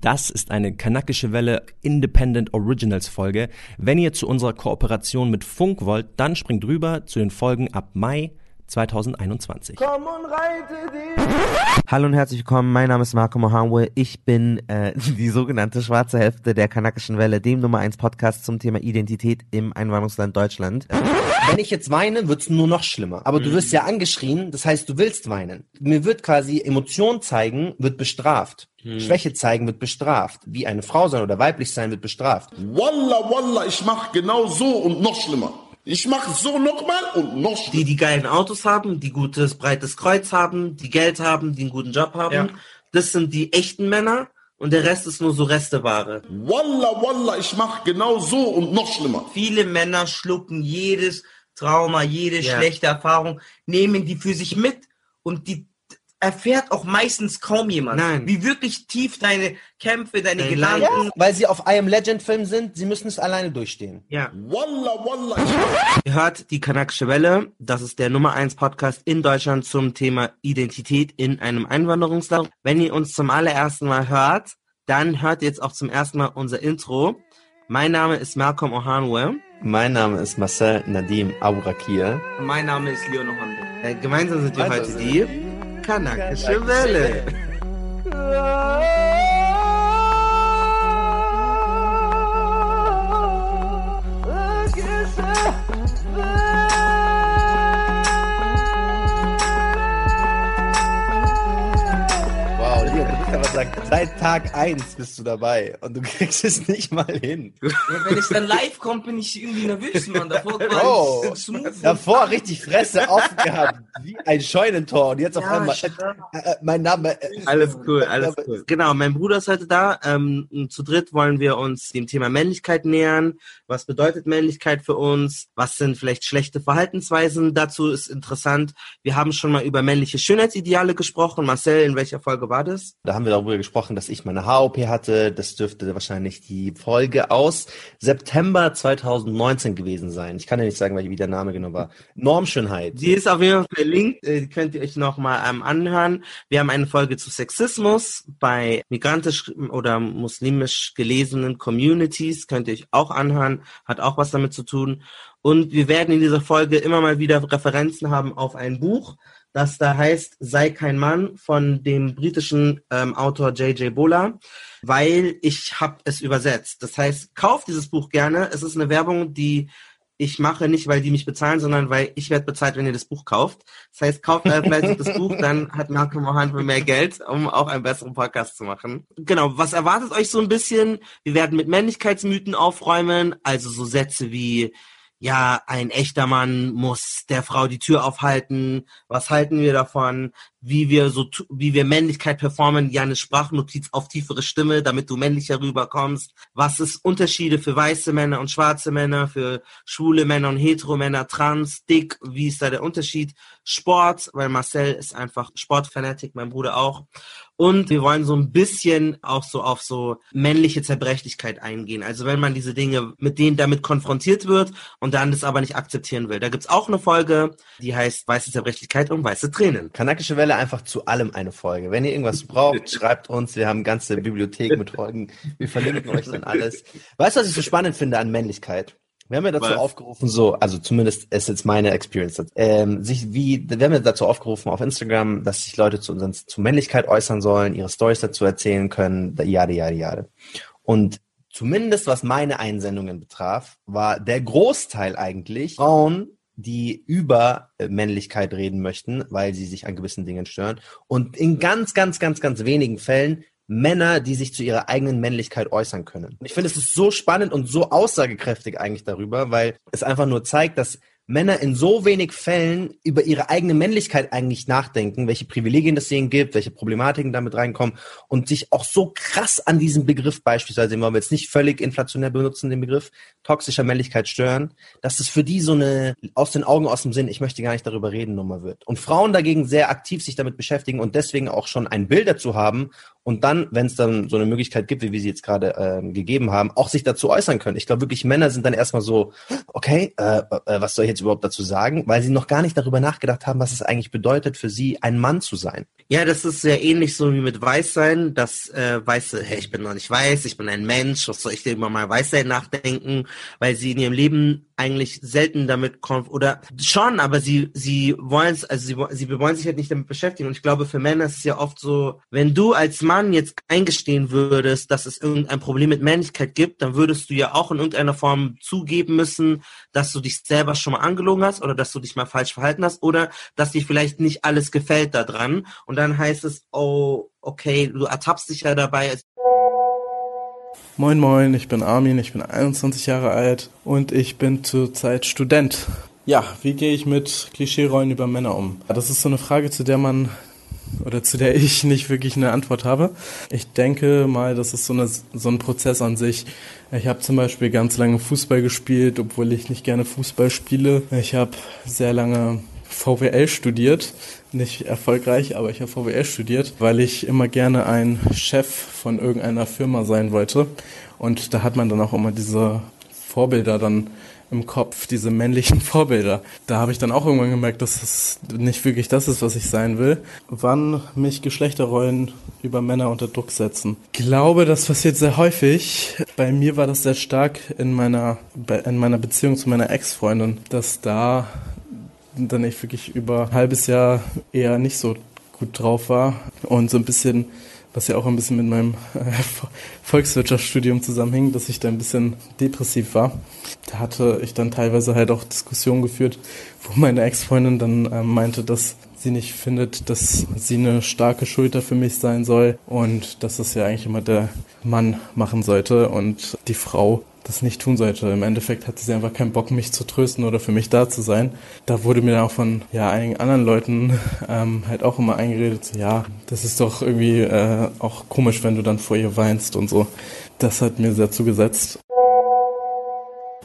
Das ist eine kanakische Welle Independent Originals Folge. Wenn ihr zu unserer Kooperation mit Funk wollt, dann springt rüber zu den Folgen ab Mai 2021. Komm und reite dich. Hallo und herzlich willkommen, mein Name ist Marco Mohanwe. Ich bin äh, die sogenannte schwarze Hälfte der kanakischen Welle, dem Nummer 1 Podcast zum Thema Identität im Einwanderungsland Deutschland. Wenn ich jetzt weine, wird's nur noch schlimmer. Aber du wirst ja angeschrien, das heißt, du willst weinen. Mir wird quasi Emotion zeigen, wird bestraft. Schwäche zeigen wird bestraft. Wie eine Frau sein oder weiblich sein wird bestraft. Wallah, wallah, ich mach genau so und noch schlimmer. Ich mach so nochmal und noch schlimmer. Die, die geilen Autos haben, die gutes, breites Kreuz haben, die Geld haben, die einen guten Job haben. Ja. Das sind die echten Männer und der Rest ist nur so Resteware. Wallah, wallah, ich mach genau so und noch schlimmer. Viele Männer schlucken jedes Trauma, jede Ja. schlechte Erfahrung, nehmen die für sich mit und die erfährt auch meistens kaum jemand. Nein. Wie wirklich tief deine Kämpfe, deine Dein Gedanken. Leiden. Weil sie auf I Am Legend Film sind, sie müssen es alleine durchstehen. Ja. Ich mach Ihr hört die Kanakische Welle. Das ist der Nummer 1 Podcast in Deutschland zum Thema Identität in einem Einwanderungsland. Wenn ihr uns zum allerersten Mal hört, dann hört ihr jetzt auch zum ersten Mal unser Intro. Mein Name ist Malcolm Ohanwe. Mein Name ist Marcel Nadim Abourakir. Mein Name ist Leon Honde. Äh, gemeinsam sind wir Also, heute die Kanakische Welle. seit, seit Tag 1 bist du dabei und du kriegst es nicht mal hin. Ja, wenn es dann live kommt, bin ich irgendwie nervös, Mann. Davor Oh. war ich smooth. Davor richtig Fresse offen gehabt, wie ein Scheunentor und jetzt auf Ja, einmal, äh, schwör. äh, mein Name, äh, Alles cool, alles cool. Genau, mein Bruder ist heute da. Ähm, zu dritt wollen wir uns dem Thema Männlichkeit nähern. Was bedeutet Männlichkeit für uns? Was sind vielleicht schlechte Verhaltensweisen? Dazu ist interessant. Wir haben schon mal über männliche Schönheitsideale gesprochen. Marcel, in welcher Folge war das? Da haben wir darüber gesprochen, dass ich meine HOP hatte. Das dürfte wahrscheinlich die Folge aus September 2019 gewesen sein. Ich kann ja nicht sagen, wie der Name genau war. Normschönheit. Die ist auf jeden Fall verlinkt, äh, könnt ihr euch nochmal ähm, anhören. Wir haben eine Folge zu Sexismus bei migrantisch oder muslimisch gelesenen Communities, könnt ihr euch auch anhören, hat auch was damit zu tun. Und wir werden in dieser Folge immer mal wieder Referenzen haben auf ein Buch, das da heißt Sei kein Mann von dem britischen ähm, Autor J.J. Bola, weil ich habe es übersetzt. Das heißt, kauft dieses Buch gerne. Es ist eine Werbung, die ich mache nicht, weil die mich bezahlen, sondern weil ich werde bezahlt, wenn ihr das Buch kauft. Das heißt, kauft vielleicht das Buch, dann hat Malcolm Mohanwe mehr Geld, um auch einen besseren Podcast zu machen. Genau, was erwartet euch so ein bisschen? Wir werden mit Männlichkeitsmythen aufräumen, also so Sätze wie ja, ein echter Mann muss der Frau die Tür aufhalten. Was halten wir davon? Wie wir so, wie wir Männlichkeit performen? Ja, eine Sprachnotiz auf tiefere Stimme, damit du männlicher rüberkommst. Was ist Unterschiede für weiße Männer und schwarze Männer, für schwule Männer und hetero Männer, trans, dick? Wie ist da der Unterschied? Sport, weil Marcel ist einfach Sportfanatik, mein Bruder auch. Und wir wollen so ein bisschen auch so auf so männliche Zerbrechlichkeit eingehen. Also wenn man diese Dinge mit denen damit konfrontiert wird und dann das aber nicht akzeptieren will. Da gibt's auch eine Folge, die heißt Weiße Zerbrechlichkeit und weiße Tränen. Kanakische Welle einfach zu allem eine Folge. Wenn ihr irgendwas braucht, schreibt uns. Wir haben ganze Bibliothek mit Folgen. Wir verlinken euch dann alles. Weißt du, was ich so spannend finde an Männlichkeit? Wir haben ja dazu Was? aufgerufen, so, also zumindest ist jetzt meine Experience, ähm, sich wie, wir haben ja dazu aufgerufen auf Instagram, dass sich Leute zu unseren, zu Männlichkeit äußern sollen, ihre Stories dazu erzählen können, jade, jade, jade. Und zumindest was meine Einsendungen betraf, war der Großteil eigentlich Frauen, die über äh, Männlichkeit reden möchten, weil sie sich an gewissen Dingen stören. Und in ganz, ganz, ganz, ganz wenigen Fällen Männer, die sich zu ihrer eigenen Männlichkeit äußern können. Ich finde, es ist so spannend und so aussagekräftig eigentlich darüber, weil es einfach nur zeigt, dass Männer in so wenig Fällen über ihre eigene Männlichkeit eigentlich nachdenken, welche Privilegien das ihnen gibt, welche Problematiken damit reinkommen und sich auch so krass an diesem Begriff beispielsweise, den wir jetzt nicht völlig inflationär benutzen, den Begriff toxischer Männlichkeit stören, dass es für die so eine aus den Augen, aus dem Sinn, ich möchte gar nicht darüber reden, Nummer wird. Und Frauen dagegen sehr aktiv sich damit beschäftigen und deswegen auch schon ein Bild dazu haben und dann, wenn es dann so eine Möglichkeit gibt, wie wir sie jetzt gerade ähm, gegeben haben, auch sich dazu äußern können. Ich glaube wirklich, Männer sind dann erstmal so, okay, äh, äh, was soll ich jetzt überhaupt dazu sagen? Weil sie noch gar nicht darüber nachgedacht haben, was es eigentlich bedeutet für sie, ein Mann zu sein. Ja, das ist sehr ähnlich so wie mit Weißsein, dass äh, Weiße, hey, ich bin noch nicht weiß, ich bin ein Mensch, was soll ich denn über mal Weißsein nachdenken, weil sie in ihrem Leben eigentlich selten damit konf oder schon, aber sie sie wollen es, also sie, sie wollen sich halt nicht damit beschäftigen. Und ich glaube, für Männer ist es ja oft so, wenn du als Mann jetzt eingestehen würdest, dass es irgendein Problem mit Männlichkeit gibt, dann würdest du ja auch in irgendeiner Form zugeben müssen, dass du dich selber schon mal angelogen hast oder dass du dich mal falsch verhalten hast oder dass dir vielleicht nicht alles gefällt daran. Und dann heißt es, oh, okay, du ertappst dich ja dabei. Moin Moin, ich bin Armin, ich bin 21 Jahre alt und ich bin zurzeit Student. Ja, wie gehe ich mit Klischeerollen über Männer um? Das ist so eine Frage, zu der man oder zu der ich nicht wirklich eine Antwort habe. Ich denke mal, das ist so, eine, so ein Prozess an sich. Ich habe zum Beispiel ganz lange Fußball gespielt, obwohl ich nicht gerne Fußball spiele. Ich habe sehr lange VWL studiert. Nicht erfolgreich, aber ich habe VWL studiert, weil ich immer gerne ein Chef von irgendeiner Firma sein wollte. Und da hat man dann auch immer diese Vorbilder dann im Kopf, diese männlichen Vorbilder. Da habe ich dann auch irgendwann gemerkt, dass es nicht wirklich das ist, was ich sein will. Wann mich Geschlechterrollen über Männer unter Druck setzen. Ich glaube, das passiert sehr häufig. Bei mir war das sehr stark in meiner, in meiner Beziehung zu meiner Ex-Freundin, dass da dann ich wirklich über ein halbes Jahr eher nicht so gut drauf war und so ein bisschen, was ja auch ein bisschen mit meinem äh, Volkswirtschaftsstudium zusammenhing, dass ich da ein bisschen depressiv war. Da hatte ich dann teilweise halt auch Diskussionen geführt, wo meine Ex-Freundin dann äh, meinte, dass sie nicht findet, dass sie eine starke Schulter für mich sein soll und dass das ja eigentlich immer der Mann machen sollte und die Frau das nicht tun sollte. Im Endeffekt hatte sie einfach keinen Bock, mich zu trösten oder für mich da zu sein. Da wurde mir dann auch von ja, einigen anderen Leuten ähm, halt auch immer eingeredet, ja, das ist doch irgendwie äh, auch komisch, wenn du dann vor ihr weinst und so. Das hat mir sehr zugesetzt.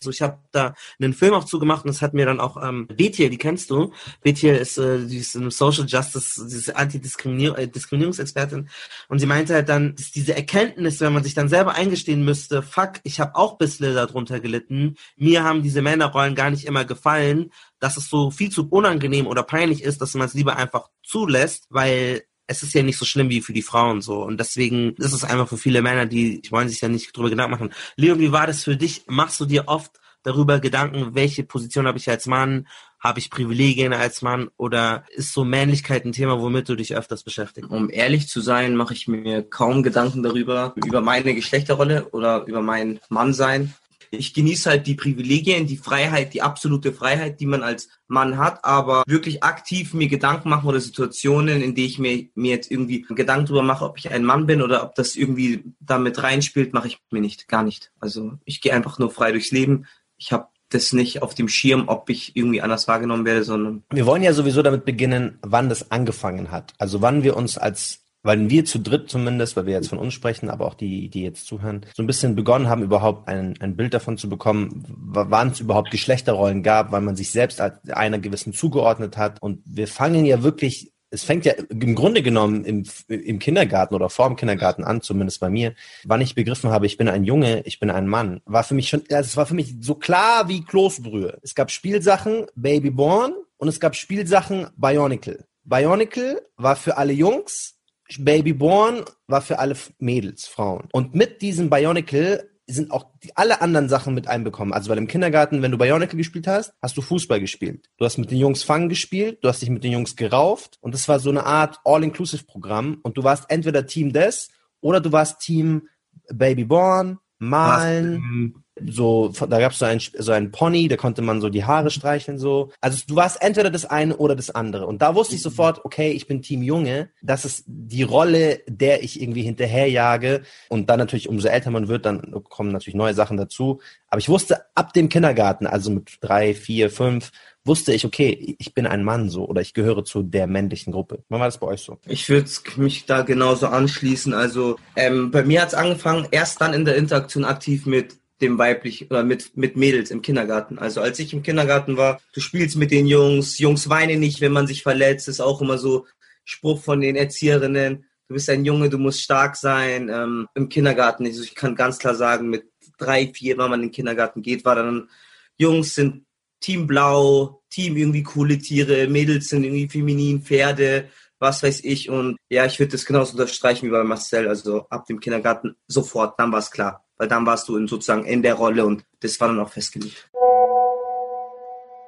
So, ich habe da einen Film auch zugemacht und das hat mir dann auch ähm, Betiel, die kennst du. Betiel ist, äh, die eine Social Justice, diese Antidiskriminierungsexpertin und sie meinte halt dann, dass diese Erkenntnis, wenn man sich dann selber eingestehen müsste, fuck, ich habe auch bisschen darunter gelitten, mir haben diese Männerrollen gar nicht immer gefallen, dass es so viel zu unangenehm oder peinlich ist, dass man es lieber einfach zulässt, weil es ist ja nicht so schlimm wie für die Frauen so. Und deswegen ist es einfach für viele Männer, die, wollen sich ja nicht drüber Gedanken machen. Leon, wie war das für dich? Machst du dir oft darüber Gedanken, welche Position habe ich als Mann? Habe ich Privilegien als Mann? Oder ist so Männlichkeit ein Thema, womit du dich öfters beschäftigst? Um ehrlich zu sein, mache ich mir kaum Gedanken darüber, über meine Geschlechterrolle oder über mein Mannsein ich genieße halt die Privilegien, die Freiheit, die absolute Freiheit, die man als Mann hat, aber wirklich aktiv mir Gedanken machen oder Situationen, in die ich mir, mir jetzt irgendwie Gedanken darüber mache, ob ich ein Mann bin oder ob das irgendwie damit reinspielt, mache ich mir nicht, gar nicht. Also ich gehe einfach nur frei durchs Leben. Ich habe das nicht auf dem Schirm, ob ich irgendwie anders wahrgenommen werde, sondern. Wir wollen ja sowieso damit beginnen, wann das angefangen hat. Also wann wir uns als weil wir zu dritt zumindest, weil wir jetzt von uns sprechen, aber auch die, die jetzt zuhören, so ein bisschen begonnen haben, überhaupt ein, ein Bild davon zu bekommen, wann es überhaupt Geschlechterrollen gab, weil man sich selbst als einer gewissen zugeordnet hat. Und wir fangen ja wirklich es fängt ja im Grunde genommen im, im Kindergarten oder vor dem Kindergarten an, zumindest bei mir, wann ich begriffen habe, ich bin ein Junge, ich bin ein Mann, war für mich schon, also es war für mich so klar wie Kloßbrühe. Es gab Spielsachen Babyborn und es gab Spielsachen Bionicle. Bionicle war für alle Jungs Babyborn war für alle Mädels, Frauen. Und mit diesem Bionicle sind auch die, alle anderen Sachen mit einbekommen. Also weil im Kindergarten, wenn du Bionicle gespielt hast, hast du Fußball gespielt. Du hast mit den Jungs Fangen gespielt, du hast dich mit den Jungs gerauft und das war so eine Art All-Inclusive-Programm und du warst entweder Team des oder du warst Team Babyborn, Malen, so, da gab es so ein, so ein Pony, da konnte man so die Haare streicheln, so. Also du warst entweder das eine oder das andere. Und da wusste ich sofort, okay, ich bin Team Junge. Das ist die Rolle, der ich irgendwie hinterherjage. Und dann natürlich, umso älter man wird, dann kommen natürlich neue Sachen dazu. Aber ich wusste ab dem Kindergarten, also mit drei, vier, fünf, wusste ich, okay, ich bin ein Mann so oder ich gehöre zu der männlichen Gruppe. Wann war das bei euch so? Ich würde mich da genauso anschließen. Also ähm, bei mir hat es angefangen, erst dann in der Interaktion aktiv mit dem weiblich oder mit, mit Mädels im Kindergarten. Also als ich im Kindergarten war, du spielst mit den Jungs, Jungs weinen nicht, wenn man sich verletzt, ist auch immer so Spruch von den Erzieherinnen. du bist ein Junge, du musst stark sein. Ähm, Im Kindergarten, also ich kann ganz klar sagen, mit drei, vier, wenn man in den Kindergarten geht, war dann Jungs sind Team Blau, Team irgendwie coole Tiere, Mädels sind irgendwie feminin, Pferde, was weiß ich. Und ja, ich würde das genauso unterstreichen wie bei Marcel. Also ab dem Kindergarten sofort, dann war es klar. Weil dann warst du in, sozusagen in der Rolle und das war dann auch festgelegt.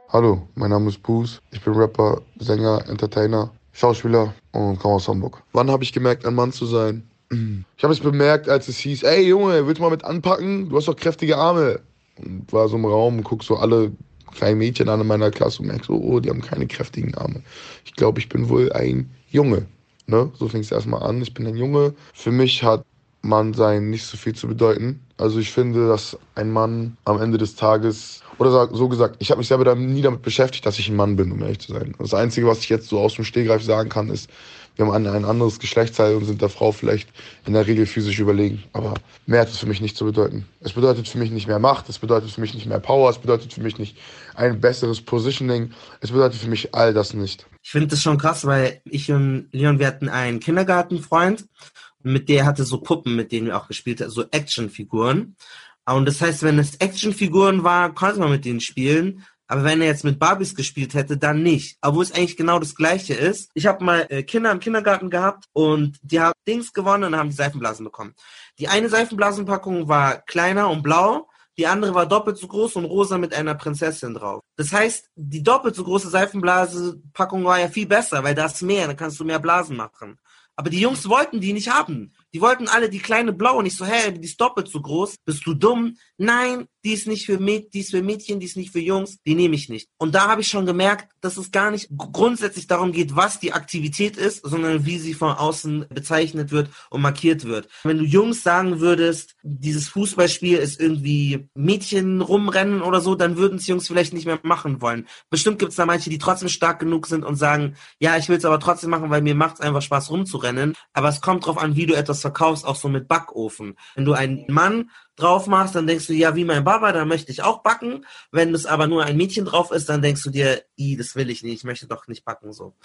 Hallo, mein Name ist Bruce. Ich bin Rapper, Sänger, Entertainer, Schauspieler und komme aus Hamburg. Wann habe ich gemerkt, ein Mann zu sein? Ich habe es bemerkt, als es hieß, ey Junge, willst du mal mit anpacken? Du hast doch kräftige Arme. Und war so im Raum und guck so alle kleinen Mädchen an in meiner Klasse und merk so, oh, die haben keine kräftigen Arme. Ich glaube, ich bin wohl ein Junge. Ne? So fing es erstmal an. Ich bin ein Junge. Für mich hat Mannsein nicht so viel zu bedeuten. Also ich finde, dass ein Mann am Ende des Tages, oder so gesagt, ich habe mich selber nie damit beschäftigt, dass ich ein Mann bin, um ehrlich zu sein. Das Einzige, was ich jetzt so aus dem Stehgreif sagen kann, ist, wir haben ein, anderes Geschlechtsteil und sind der Frau vielleicht in der Regel physisch überlegen. Aber mehr hat es für mich nicht zu bedeuten. Es bedeutet für mich nicht mehr Macht, es bedeutet für mich nicht mehr Power, es bedeutet für mich nicht ein besseres Positioning, es bedeutet für mich all das nicht. Ich finde das schon krass, weil ich und Leon, wir hatten einen Kindergartenfreund mit der hatte so Puppen, mit denen wir auch gespielt haben, so Actionfiguren. Und das heißt, wenn es Actionfiguren war, konnte man mit denen spielen. Aber wenn er jetzt mit Barbies gespielt hätte, dann nicht. Obwohl es eigentlich genau das Gleiche ist. Ich habe mal äh, Kinder im Kindergarten gehabt und die haben Dings gewonnen und haben die Seifenblasen bekommen. Die eine Seifenblasenpackung war kleiner und blau, die andere war doppelt so groß und rosa mit einer Prinzessin drauf. Das heißt, die doppelt so große Seifenblasenpackung war ja viel besser, weil da ist mehr, dann kannst du mehr Blasen machen. Aber die Jungs wollten die nicht haben. Die wollten alle die kleine blaue und ich so, hä, die ist doppelt so groß. Bist du dumm? Nein, die ist nicht für Mäd die ist für Mädchen, die ist nicht für Jungs, die nehme ich nicht. Und da habe ich schon gemerkt, dass es gar nicht grundsätzlich darum geht, was die Aktivität ist, sondern wie sie von außen bezeichnet wird und markiert wird. Wenn du Jungs sagen würdest, dieses Fußballspiel ist irgendwie Mädchen rumrennen oder so, dann würden es Jungs vielleicht nicht mehr machen wollen. Bestimmt gibt es da manche, die trotzdem stark genug sind und sagen, ja, ich will es aber trotzdem machen, weil mir macht es einfach Spaß rumzurennen. Aber es kommt drauf an, wie du etwas verkaufst, auch so mit Backofen. Wenn du einen Mann drauf machst, dann denkst du, ja, wie mein Baba, da möchte ich auch backen. Wenn es aber nur ein Mädchen drauf ist, dann denkst du dir, i, das will ich nicht, ich möchte doch nicht backen, so.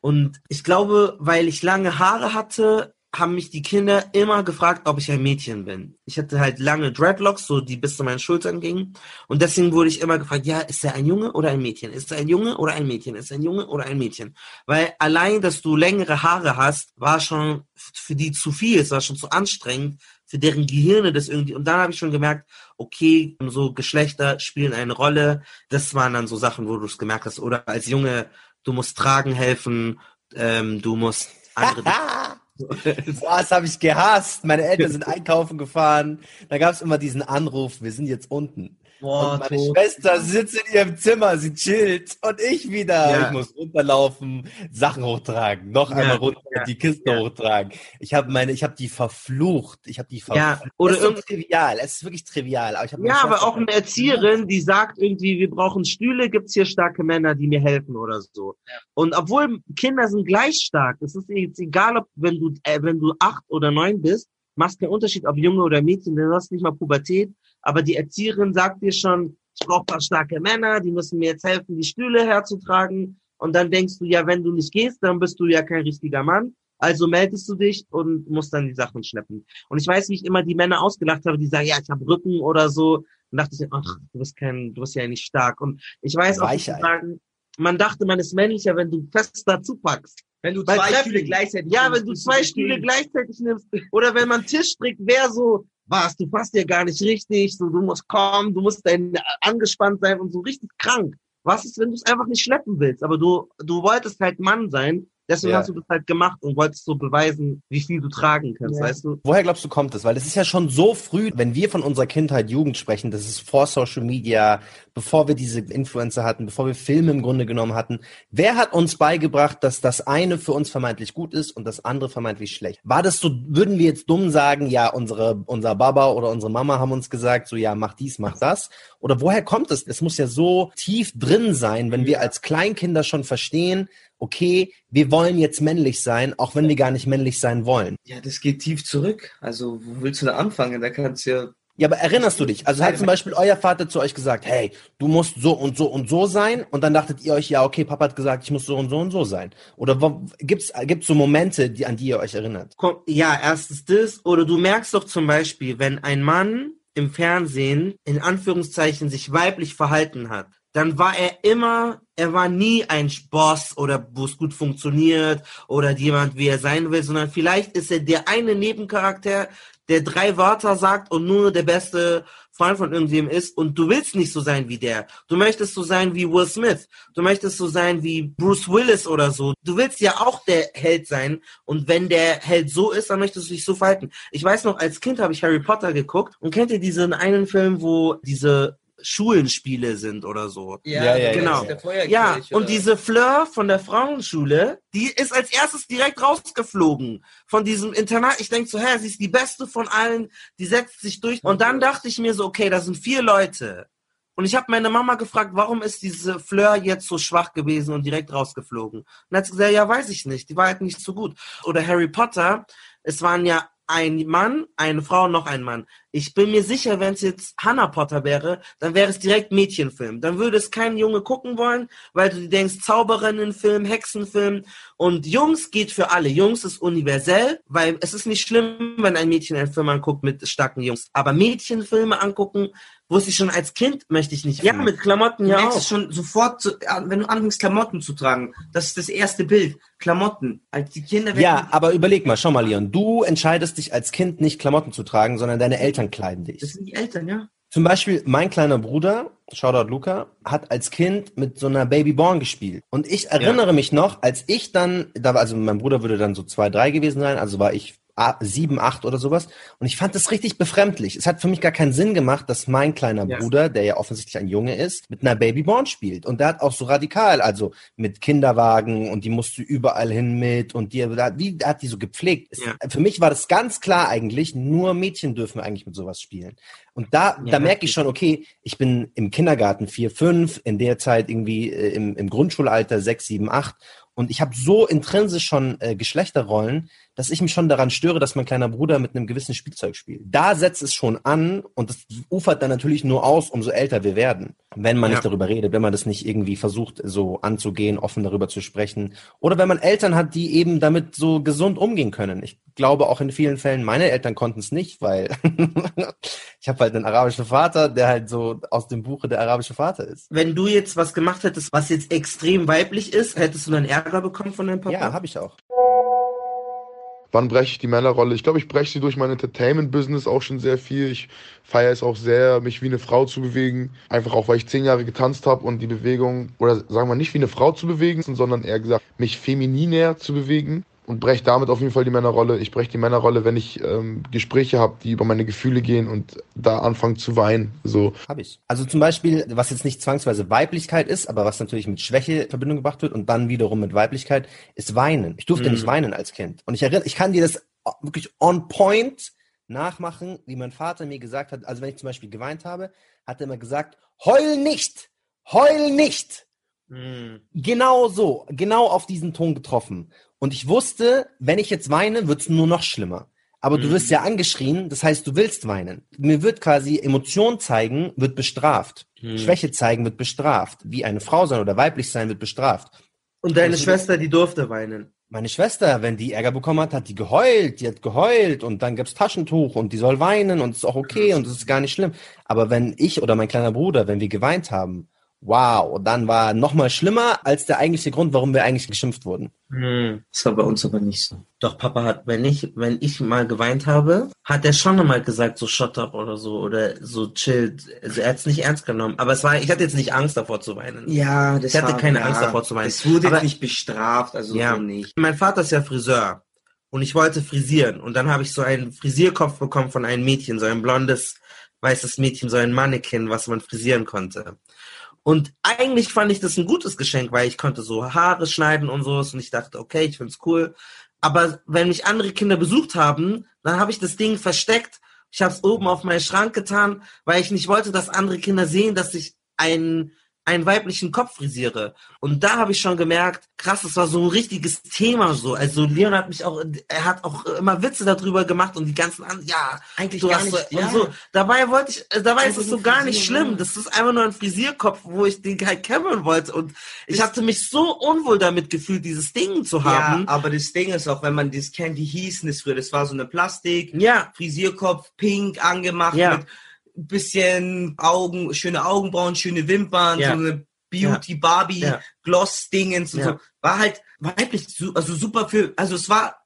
Und ich glaube, weil ich lange Haare hatte, haben mich die Kinder immer gefragt, ob ich ein Mädchen bin. Ich hatte halt lange Dreadlocks, so die bis zu meinen Schultern gingen. Und deswegen wurde ich immer gefragt, ja, ist er ein Junge oder ein Mädchen? Ist er ein Junge oder ein Mädchen? Ist er ein Junge oder ein Mädchen? Weil allein, dass du längere Haare hast, war schon für die zu viel, es war schon zu anstrengend, für deren Gehirne das irgendwie. Und dann habe ich schon gemerkt, okay, so Geschlechter spielen eine Rolle. Das waren dann so Sachen, wo du es gemerkt hast. Oder als Junge, du musst tragen helfen, ähm, du musst andere. Was habe ich gehasst? Meine Eltern sind einkaufen gefahren. Da gab es immer diesen Anruf, wir sind jetzt unten. Boah, und meine tot. Schwester sitzt in ihrem Zimmer, sie chillt und ich wieder. Ja. Ich muss runterlaufen, Sachen hochtragen, noch ja. einmal runter, ja. die Kiste hochtragen. Ich habe meine, ich habe die verflucht. Ich habe die verflucht. Ja, oder irgendwie trivial. Es ist wirklich trivial. Aber ich ja, aber auch eine Erzieherin, die sagt irgendwie, wir brauchen Stühle, gibt's hier starke Männer, die mir helfen oder so. Und obwohl Kinder sind gleich stark, es ist jetzt egal, ob wenn du äh, wenn du acht oder neun bist, machst keinen Unterschied, ob Junge oder Mädchen, denn du hast nicht mal Pubertät aber die Erzieherin sagt dir schon, ich brauche paar starke Männer, die müssen mir jetzt helfen, die Stühle herzutragen. Und dann denkst du, ja, wenn du nicht gehst, dann bist du ja kein richtiger Mann. Also meldest du dich und musst dann die Sachen schleppen. Und ich weiß, wie ich immer die Männer ausgelacht habe, die sagen, ja, ich habe Rücken oder so. Und dachte ich, ach, du bist kein, du bist ja nicht stark. Und ich weiß auch, sagen, man dachte, man ist männlicher, wenn du fest dazu packst. Wenn du zwei Stühle gleichzeitig Ja, wenn du zwei Stühle gleichzeitig nimmst. Oder wenn man Tisch trägt, wer so was, du passt dir gar nicht richtig, so, du musst kommen, du musst dann angespannt sein und so richtig krank. Was ist, wenn du es einfach nicht schleppen willst? Aber du, du wolltest halt Mann sein Deswegen ja. hast du das halt gemacht und wolltest so beweisen, wie viel du tragen kannst, ja. weißt du? Woher glaubst du, kommt das? Weil das ist ja schon so früh, wenn wir von unserer Kindheit, Jugend sprechen, das ist vor Social Media, bevor wir diese Influencer hatten, bevor wir Filme im Grunde genommen hatten. Wer hat uns beigebracht, dass das eine für uns vermeintlich gut ist und das andere vermeintlich schlecht? War das so, würden wir jetzt dumm sagen, ja, unsere, unser Baba oder unsere Mama haben uns gesagt, so, ja, mach dies, mach das? Oder woher kommt es? Es muss ja so tief drin sein, wenn wir als Kleinkinder schon verstehen, okay, wir wollen jetzt männlich sein, auch wenn wir gar nicht männlich sein wollen. Ja, das geht tief zurück. Also, wo willst du da anfangen? Da kannst du ja Ja, aber erinnerst du dich? Also hat zum Beispiel euer Vater zu euch gesagt, hey, du musst so und so und so sein und dann dachtet ihr euch, ja, okay, Papa hat gesagt, ich muss so und so und so sein. Oder gibt's gibt's so Momente, die, an die ihr euch erinnert? Ja, erstens das. Oder du merkst doch zum Beispiel, wenn ein Mann im Fernsehen in Anführungszeichen sich weiblich verhalten hat, dann war er immer, er war nie ein Boss oder wo es gut funktioniert oder jemand, wie er sein will, sondern vielleicht ist er der eine Nebencharakter, der drei Wörter sagt und nur der beste Freund von irgendjemandem ist und du willst nicht so sein wie der. Du möchtest so sein wie Will Smith. Du möchtest so sein wie Bruce Willis oder so. Du willst ja auch der Held sein und wenn der Held so ist, dann möchtest du dich so verhalten. Ich weiß noch, als Kind habe ich Harry Potter geguckt und kennt ihr diesen einen Film, wo diese Schulenspiele sind oder so. Ja, ja, genau. Ja, und diese Fleur von der Frauenschule, die ist als erstes direkt rausgeflogen von diesem Internat. Ich denke so, hä, sie ist die beste von allen, die setzt sich durch. Und dann dachte ich mir so, okay, da sind vier Leute. Und ich habe meine Mama gefragt, warum ist diese Fleur jetzt so schwach gewesen und direkt rausgeflogen? Und dann hat sie gesagt, ja, weiß ich nicht, die war halt nicht so gut. Oder Harry Potter, es waren ja ein Mann, eine Frau, noch ein Mann. Ich bin mir sicher, wenn es jetzt Hannah Potter wäre, dann wäre es direkt Mädchenfilm. Dann würde es kein Junge gucken wollen, weil du denkst, Zauberinnenfilm, Hexenfilm. Und Jungs geht für alle. Jungs ist universell, weil es ist nicht schlimm, wenn ein Mädchen einen Film anguckt mit starken Jungs. Aber Mädchenfilme angucken, wusste ich schon als Kind, möchte ich nicht. Ja, mit Klamotten Du ja merkst auch. es schon sofort, zu- äh, wenn du anfängst, Klamotten zu tragen. Das ist das erste Bild. Klamotten. Als die Kinder Ja, aber überleg mal, schau mal, Leon, du entscheidest dich als Kind nicht Klamotten zu tragen, sondern deine Eltern kleiden dich. Das sind die Eltern, ja. Zum Beispiel mein kleiner Bruder, Shoutout Luca, hat als Kind mit so einer Babyborn gespielt. Und ich erinnere mich noch, als ich dann, da war, also mein Bruder würde dann so zwei, drei gewesen sein, also war ich sieben, acht oder sowas. Und ich fand das richtig befremdlich. Es hat für mich gar keinen Sinn gemacht, dass mein kleiner Ja. Bruder, der ja offensichtlich ein Junge ist, mit einer Babyborn spielt. Und der hat auch so radikal, also mit Kinderwagen und die musste überall hin mit und die, der hat die so gepflegt. Ja. Für mich war das ganz klar eigentlich, nur Mädchen dürfen eigentlich mit sowas spielen. Und da, Ja, da merke ich schon, okay, ich bin im Kindergarten vier, fünf, in der Zeit irgendwie äh, im, im Grundschulalter sechs, sieben, acht. Und ich habe so intrinsisch schon äh, Geschlechterrollen, dass ich mich schon daran störe, dass mein kleiner Bruder mit einem gewissen Spielzeug spielt. Da setzt es schon an und das ufert dann natürlich nur aus, umso älter wir werden. Wenn man Ja. nicht darüber redet, wenn man das nicht irgendwie versucht, so anzugehen, offen darüber zu sprechen. Oder wenn man Eltern hat, die eben damit so gesund umgehen können. Ich glaube auch in vielen Fällen, meine Eltern konnten es nicht, weil ich habe halt einen arabischen Vater, der halt so aus dem Buche der arabische Vater ist. Wenn du jetzt was gemacht hättest, was jetzt extrem weiblich ist, hättest du dann Ärger bekommen von deinem Papa? Ja, habe ich auch. Wann breche ich die Männerrolle? Ich glaube, ich breche sie durch mein Entertainment-Business auch schon sehr viel. Ich feiere es auch sehr, mich wie eine Frau zu bewegen. Einfach auch, weil ich zehn Jahre getanzt habe und die Bewegung, oder sagen wir nicht wie eine Frau zu bewegen, sondern eher gesagt, mich femininer zu bewegen. Und breche damit auf jeden Fall die Männerrolle. Ich breche die Männerrolle, wenn ich ähm, Gespräche habe, die über meine Gefühle gehen und da anfangen zu weinen. So, Habe ich. Also zum Beispiel, was jetzt nicht zwangsweise Weiblichkeit ist, aber was natürlich mit Schwäche in Verbindung gebracht wird und dann wiederum mit Weiblichkeit, ist Weinen. Ich durfte Mhm. nicht weinen als Kind. Und ich erinnere, ich kann dir das wirklich on point nachmachen, wie mein Vater mir gesagt hat. Also wenn ich zum Beispiel geweint habe, hat er immer gesagt, heul nicht, heul nicht. Hm. Genau so, genau auf diesen Ton getroffen. Und ich wusste, wenn ich jetzt weine, wird's nur noch schlimmer. Aber du Mhm. wirst ja angeschrien, das heißt, du willst weinen. Mir wird quasi Emotion zeigen, wird bestraft. Mhm. Schwäche zeigen wird bestraft. Wie eine Frau sein oder weiblich sein wird bestraft. Und deine Also- Schwester, die durfte weinen. Meine Schwester, wenn die Ärger bekommen hat, hat die geheult, die hat geheult und dann gibt's Taschentuch und die soll weinen und es ist auch okay und es ist gar nicht schlimm. Aber wenn ich oder mein kleiner Bruder, wenn wir geweint haben, wow, dann war noch mal schlimmer als der eigentliche Grund, warum wir eigentlich geschimpft wurden. Hm. Das war bei uns aber nicht so. Doch, Papa hat, wenn ich, wenn ich mal geweint habe, hat er schon mal gesagt, so shut up oder so, oder so chill. Also er hat es nicht ernst genommen. Aber es war, ich hatte jetzt nicht Angst davor zu weinen. Ja, das Ich hatte war, keine ja, Angst davor zu weinen. Es wurde Aber- nicht bestraft, also Ja. so nicht. Mein Vater ist ja Friseur. Und ich wollte frisieren. Und dann habe ich so einen Frisierkopf bekommen von einem Mädchen, so ein blondes, weißes Mädchen, so ein Mannequin, was man frisieren konnte. Und eigentlich fand ich das ein gutes Geschenk, weil ich konnte so Haare schneiden und so. Und ich dachte, okay, ich find's cool. Aber wenn mich andere Kinder besucht haben, dann habe ich das Ding versteckt. Ich habe es oben auf meinen Schrank getan, weil ich nicht wollte, dass andere Kinder sehen, dass ich ein, einen weiblichen Kopf frisiere. Und da habe ich schon gemerkt, krass, das war so ein richtiges Thema so. Also Leon hat mich auch, er hat auch immer Witze darüber gemacht und die ganzen anderen, ja, Eigentlich du gar nicht, so, ja. und so. Dabei wollte ich, äh, dabei ist Einfach es so gar nicht schlimm. ja. Das ist einfach nur ein Frisierkopf, wo ich den halt kämmen wollte. Und ich hatte mich so unwohl damit gefühlt, dieses Ding zu haben. Ja, aber das Ding ist auch, wenn man das kennt, wie hießen das früher? Das war so eine Plastik, Ja, Frisierkopf, pink angemacht Ja. mit bisschen Augen, schöne Augenbrauen, schöne Wimpern, Ja. so eine Beauty Barbie Ja. Gloss Dingens und so. War halt weiblich, also super für, also es war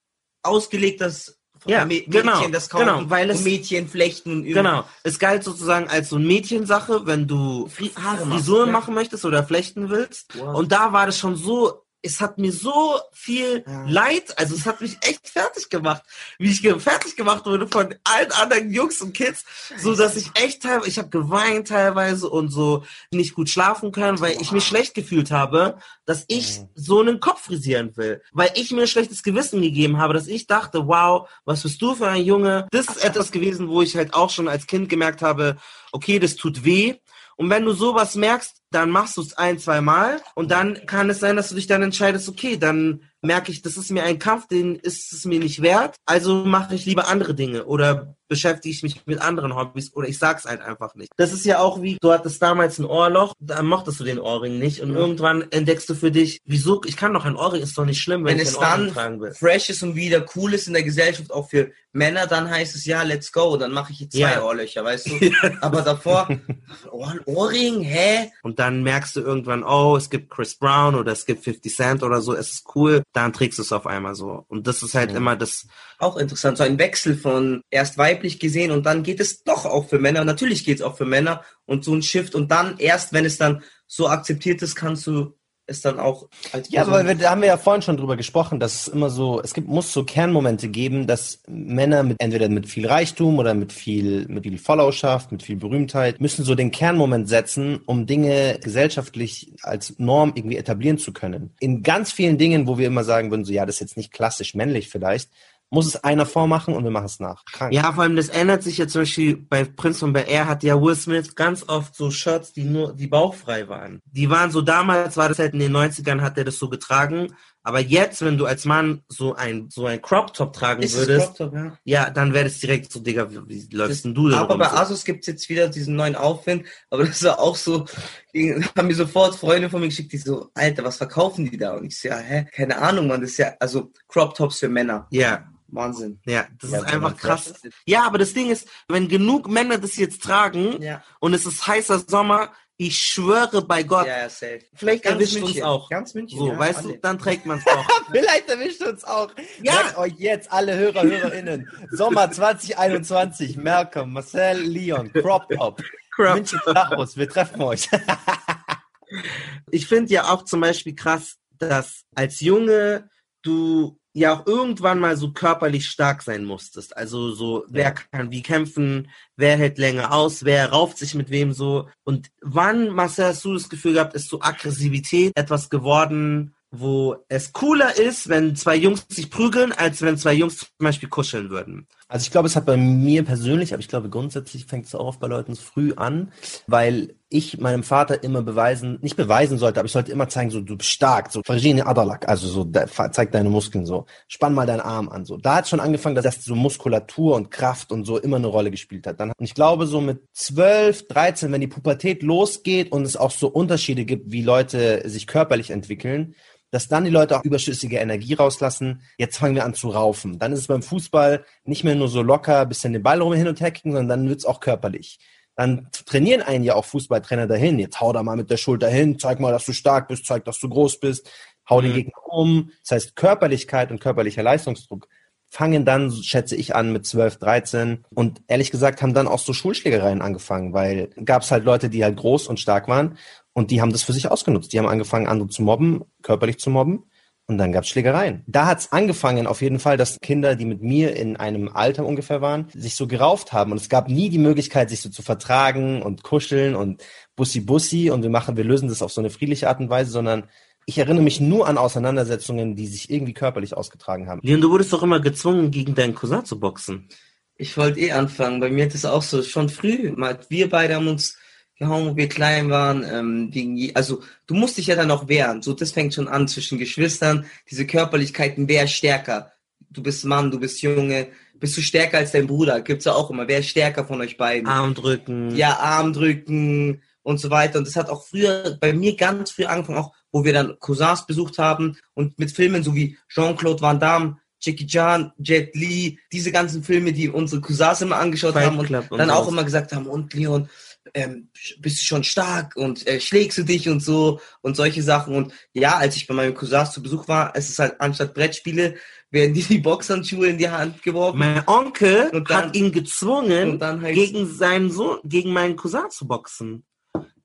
ausgelegt, dass Ja, Mä- Mädchen genau, das kaufen genau, weil es- und Mädchen flechten und. Genau. Es galt sozusagen als so eine Mädchensache, wenn du Frisuren machen möchtest oder flechten willst. Wow. Und da war das schon so, es hat mir so viel Ja. Leid, also es hat mich echt fertig gemacht, wie ich fertig gemacht wurde von allen anderen Jungs und Kids, so dass ich echt teilweise, ich habe geweint teilweise und so nicht gut schlafen können, weil ich mich schlecht gefühlt habe, dass ich so einen Kopf frisieren will, weil ich mir ein schlechtes Gewissen gegeben habe, dass ich dachte, wow, was bist du für ein Junge? Das ist etwas gewesen, wo ich halt auch schon als Kind gemerkt habe, okay, das tut weh. Und wenn du sowas merkst, dann machst du es ein, zwei Mal und dann kann es sein, dass du dich dann entscheidest, okay, dann merke ich, das ist mir ein Kampf, den ist es mir nicht wert, also mache ich lieber andere Dinge oder beschäftige ich mich mit anderen Hobbys oder ich sag's halt einfach nicht. Das ist ja auch wie, du hattest damals ein Ohrloch, da mochtest du den Ohrring nicht und irgendwann entdeckst du für dich, wieso, ich kann doch ein Ohrring, ist doch nicht schlimm, wenn, Wenn ich es ein dann tragen will. fresh ist und wieder cool ist in der Gesellschaft, auch für Männer, dann heißt es ja, let's go, dann mache ich jetzt zwei Ja. Ohrlöcher, weißt du? Aber davor, Ohr, Ohrring, hä? Und dann merkst du irgendwann, oh, es gibt Chris Brown oder es gibt 50 Cent oder so, es ist cool, dann trägst du es auf einmal so. Und das ist halt immer das, Auch interessant, so ein Wechsel von erst weiblich gesehen und dann geht es doch auch für Männer. Natürlich geht es auch für Männer und so ein Shift und dann erst, wenn es dann so akzeptiert ist, kannst du es dann auch als Ja, aber wir, da haben wir ja vorhin schon drüber gesprochen, dass es immer so, es gibt, muss so Kernmomente geben, dass Männer mit, entweder mit viel Reichtum oder mit viel, mit viel Followerschaft, mit viel Berühmtheit, müssen so den Kernmoment setzen, um Dinge gesellschaftlich als Norm irgendwie etablieren zu können. In ganz vielen Dingen, wo wir immer sagen würden, so, ja, das ist jetzt nicht klassisch männlich vielleicht, muss es einer vormachen und wir machen es nach. Krank. ja, vor allem das ändert sich jetzt zum Beispiel bei Prince von Bel Air hat ja Will Smith ganz oft so Shirts, die nur, die bauchfrei waren. Die waren so, damals war das halt in den 90ern hat er das so getragen, aber jetzt, wenn du als Mann so ein, so ein Crop Top tragen ist es würdest, Crop ja. ja, dann wäre das direkt so, Digga, wie, wie läufst denn du da aber bei so? Asus gibt's jetzt wieder diesen neuen Aufwind, aber das war auch so, haben mir sofort Freunde von mir geschickt, die so, Alter, was verkaufen die da? Und ich so, ja, hä, keine Ahnung, man, das ist ja, also Crop Tops für Männer. Ja, Wahnsinn. ja, das Ja, ist einfach krass. ist. Ja, aber das Ding ist, wenn genug Männer das jetzt tragen Ja. und es ist heißer Sommer, ich schwöre bei Gott, Ja, safe. vielleicht Ganz erwischt München. uns auch. Ganz München. So, ja, weißt alle. du, dann trägt man es auch. Vielleicht erwischt uns auch. Ja. Merkt euch jetzt alle Hörer, Hörerinnen. Sommer 2021. Malcolm, Marcel, Leon, Crop Top. Crop München Tachos, wir treffen euch. ich finde ja auch zum Beispiel krass, dass als Junge du ja auch irgendwann mal so körperlich stark sein musstest. Also so, wer kann wie kämpfen, wer hält länger aus, wer rauft sich mit wem so. Und wann, Marcel, hast du das Gefühl gehabt, ist so Aggressivität etwas geworden, wo es cooler ist, wenn zwei Jungs sich prügeln, als wenn zwei Jungs zum Beispiel kuscheln würden? Also ich glaube, es hat bei mir persönlich, aber ich glaube grundsätzlich fängt es auch oft bei Leuten früh an, weil ich meinem Vater immer beweisen, nicht beweisen sollte, aber ich sollte immer zeigen, so du bist stark, so Farjini Adalak, also so da, zeig deine Muskeln so, spann mal deinen Arm an, so. Da hat schon angefangen, dass so Muskulatur und Kraft und so immer eine Rolle gespielt hat. Dann, und ich glaube, so mit 12, 13, wenn die Pubertät losgeht und es auch so Unterschiede gibt, wie Leute sich körperlich entwickeln, dass dann die Leute auch überschüssige Energie rauslassen. Jetzt fangen wir an zu raufen. Dann ist es beim Fußball nicht mehr nur so locker, bisschen den Ball rum hin und her kicken, sondern dann wird's auch körperlich. Dann trainieren einen ja auch Fußballtrainer dahin. Jetzt hau da mal mit der Schulter hin, zeig mal, dass du stark bist, zeig, dass du groß bist, hau den Mhm. Gegner um. Das heißt, Körperlichkeit und körperlicher Leistungsdruck fangen dann, schätze ich, an mit 12, 13. Und ehrlich gesagt haben dann auch so Schulschlägereien angefangen, weil gab's halt Leute, die halt groß und stark waren und die haben das für sich ausgenutzt. Die haben angefangen, andere zu mobben, körperlich zu mobben. Und dann gab's Schlägereien. Da hat's angefangen auf jeden Fall, dass Kinder, die mit mir in einem Alter ungefähr waren, sich so gerauft haben. Und es gab nie die Möglichkeit, sich so zu vertragen und kuscheln und Bussi Bussi und wir machen, wir lösen das auf so eine friedliche Art und Weise, sondern ich erinnere mich nur an Auseinandersetzungen, die sich irgendwie körperlich ausgetragen haben. Leon, du wurdest doch immer gezwungen, gegen deinen Cousin zu boxen. Ich wollte eh anfangen. Bei mir hat es auch so schon früh. Mal, wir beide haben uns gehauen, wo wir klein waren. Ähm, gegen also du musst dich ja dann auch wehren. So, das fängt schon an zwischen Geschwistern. Diese Körperlichkeiten, wer ist stärker? Du bist Mann, du bist Junge. Bist du stärker als dein Bruder? Gibt's ja auch immer. Wer ist stärker von euch beiden? Armdrücken. Ja, Arm drücken und so weiter. Und das hat auch früher bei mir ganz früh angefangen, auch wo wir dann Cousins besucht haben und mit Filmen so wie Jean-Claude Van Damme, Jackie Chan, Jet Li, diese ganzen Filme, die unsere Cousins immer angeschaut Fight haben und und dann auch sowas. immer gesagt haben, und Leon, ähm, bist du schon stark und äh, schlägst du dich und so und solche Sachen. Und ja, als ich bei meinen Cousins zu Besuch war, es ist halt anstatt Brettspiele, werden die die Boxhandschuhe in die Hand geworfen. Mein Onkel dann- hat ihn gezwungen, heißt- gegen seinen Sohn, gegen meinen Cousin zu boxen.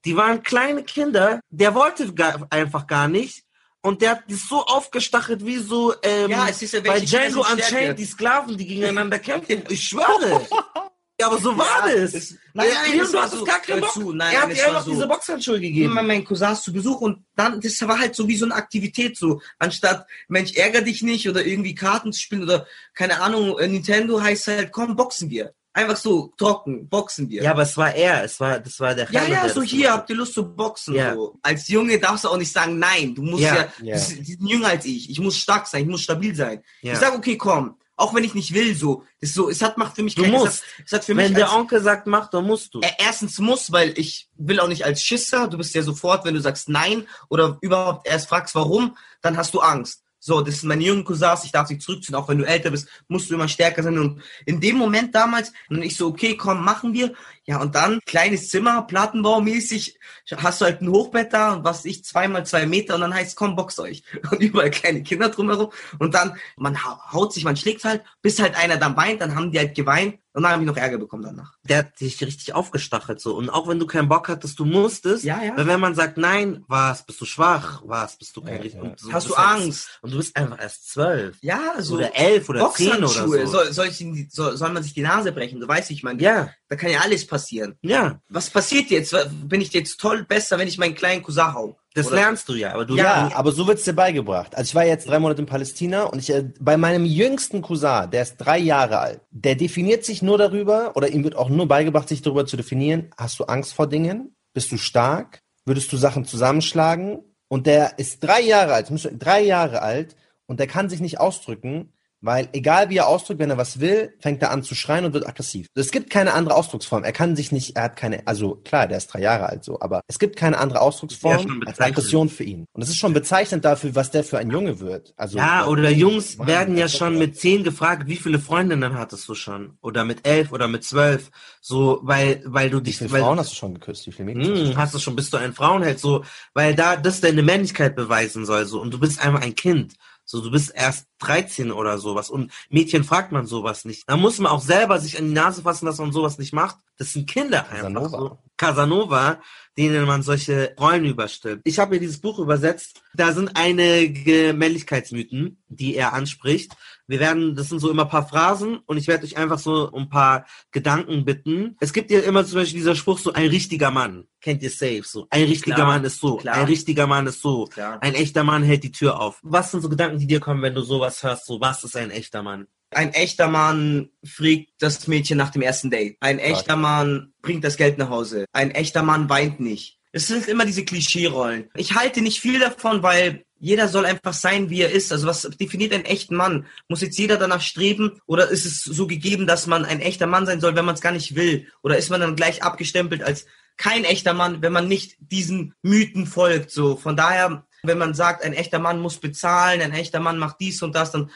Die waren kleine Kinder, der wollte gar, einfach gar nicht. Und der hat die so aufgestachelt wie so ähm, Ja, es ist ja bei Django. Unchained, die Sklaven, die gegeneinander kämpfen. Ich schwöre. ja, aber so war Ja, das. es- nein, Ja, nein, es du so. gar keinen Bock. zu, nein, er hat dir einfach so. diese Boxhandschuhe immer gegeben. meinen Cousins zu Besuch und dann, das war halt so wie so eine Aktivität, so, anstatt, Mensch, ärger dich nicht oder irgendwie Karten zu spielen oder, keine Ahnung, äh, Nintendo heißt halt, komm, boxen wir. Einfach so, trocken, boxen wir. Ja, aber es war er, es war, das war der Ja, Herr, ja, so das hier, habt ihr Lust zu boxen? Ja. So. Als Junge darfst du auch nicht sagen, nein, du musst Ja, ja, ja. du bist- die sind jünger als ich, ich muss stark sein, ich muss stabil sein. Ich sag, okay, komm, auch wenn ich nicht will, so, ist so, es hat, macht für mich Du keinen- es hat, es hat für Wenn mich der als, Onkel sagt, mach, dann musst du. Äh, erstens muss, weil ich will auch nicht als Schisser, du bist ja sofort, wenn du sagst nein oder überhaupt erst fragst warum, dann hast du Angst. So, das sind meine jungen Cousins, ich darf dich zurückziehen, auch wenn du älter bist, musst du immer stärker sein. Und in dem Moment damals, und ich so, okay, komm, machen wir. Ja, und dann, kleines Zimmer, Plattenbaumäßig, hast du halt ein Hochbett da und was ich, zweimal zwei Meter und dann heißt, komm, boxt euch. Und überall kleine Kinder drumherum. Und dann, man hau- haut sich, man schlägt halt, bis halt einer dann weint, dann haben die halt geweint und dann habe ich noch Ärger bekommen danach. der hat dich richtig aufgestachelt so. Und auch wenn du keinen Bock hattest, du musstest. Ja, ja. Weil wenn man sagt, nein, was, bist du schwach, was, bist du kein Ja, richtig. ja. so, Hast du bist halt- Angst? Und du bist einfach erst zwölf. Ja, so Oder elf oder zehn oder so. Soll, soll, ich soll, soll man sich die Nase brechen? Du weißt, ich meine, Ja, da kann ja alles passieren. ja. Was passiert jetzt? Bin ich jetzt toll besser, wenn ich meinen kleinen Cousin hau? Das Oder- lernst du ja, aber du Ja, aber so wird's dir beigebracht. Also ich war jetzt drei Monate in Palästina und ich äh, bei meinem jüngsten Cousin, der ist drei Jahre alt, der definiert sich nur darüber oder ihm wird auch nur beigebracht, sich darüber zu definieren. Hast du Angst vor Dingen? Bist du stark? Würdest du Sachen zusammenschlagen? Und der ist drei Jahre alt, drei Jahre alt und der kann sich nicht ausdrücken, weil egal wie er ausdrückt, wenn er was will, fängt er an zu schreien und wird aggressiv. Es gibt keine andere Ausdrucksform. Er kann sich nicht, er hat keine, also klar, der ist drei Jahre alt so, aber es gibt keine andere Ausdrucksform als. Aggression für ihn. Und das ist schon bezeichnend dafür, was der für ein Junge wird. Also Ja, oder Jungs werden ja schon mit zehn gefragt, wie viele Freundinnen hattest du schon? Oder mit elf oder mit zwölf. So, weil, weil du Wie dich, viele weil, Frauen hast du schon geküsst? Wie viele Mädchen? hast du Hm, schon? hast du schon, bist du ein Frauenheld, so, weil da das deine Männlichkeit beweisen soll, so, und du bist einfach ein Kind, so, du bist erst 13 oder sowas, und Mädchen fragt man sowas nicht. Da muss man auch selber sich an die Nase fassen, dass man sowas nicht macht. Das sind Kinder einfach, Casanova. so. Casanova, denen man solche Rollen überstimmt. Ich habe mir dieses Buch übersetzt, da sind einige Männlichkeitsmythen, die er anspricht. Wir werden, das sind so immer ein paar Phrasen und ich werde euch einfach so um ein paar Gedanken bitten. Es gibt ja immer zum Beispiel dieser Spruch so, ein richtiger Mann. Kennt ihr safe so. Ein richtiger Klar, Mann ist so. klar. Ein richtiger Mann ist so. Klar. Ein echter Mann hält die Tür auf. Was sind so Gedanken, die dir kommen, wenn du sowas hörst? So, was ist ein echter Mann? Ein echter Mann fragt das Mädchen nach dem ersten Date. Ein echter Mann bringt das Geld nach Hause. Ein echter Mann weint nicht. Es sind immer diese Klischee-Rollen. Ich halte nicht viel davon, weil jeder soll einfach sein, wie er ist. Also was definiert einen echten Mann? Muss jetzt jeder danach streben oder ist es so gegeben, dass man ein echter Mann sein soll, wenn man es gar nicht will? Oder ist man dann gleich abgestempelt als kein echter Mann, wenn man nicht diesen Mythen folgt? So von daher, wenn man sagt, ein echter Mann muss bezahlen, ein echter Mann macht dies und das, dann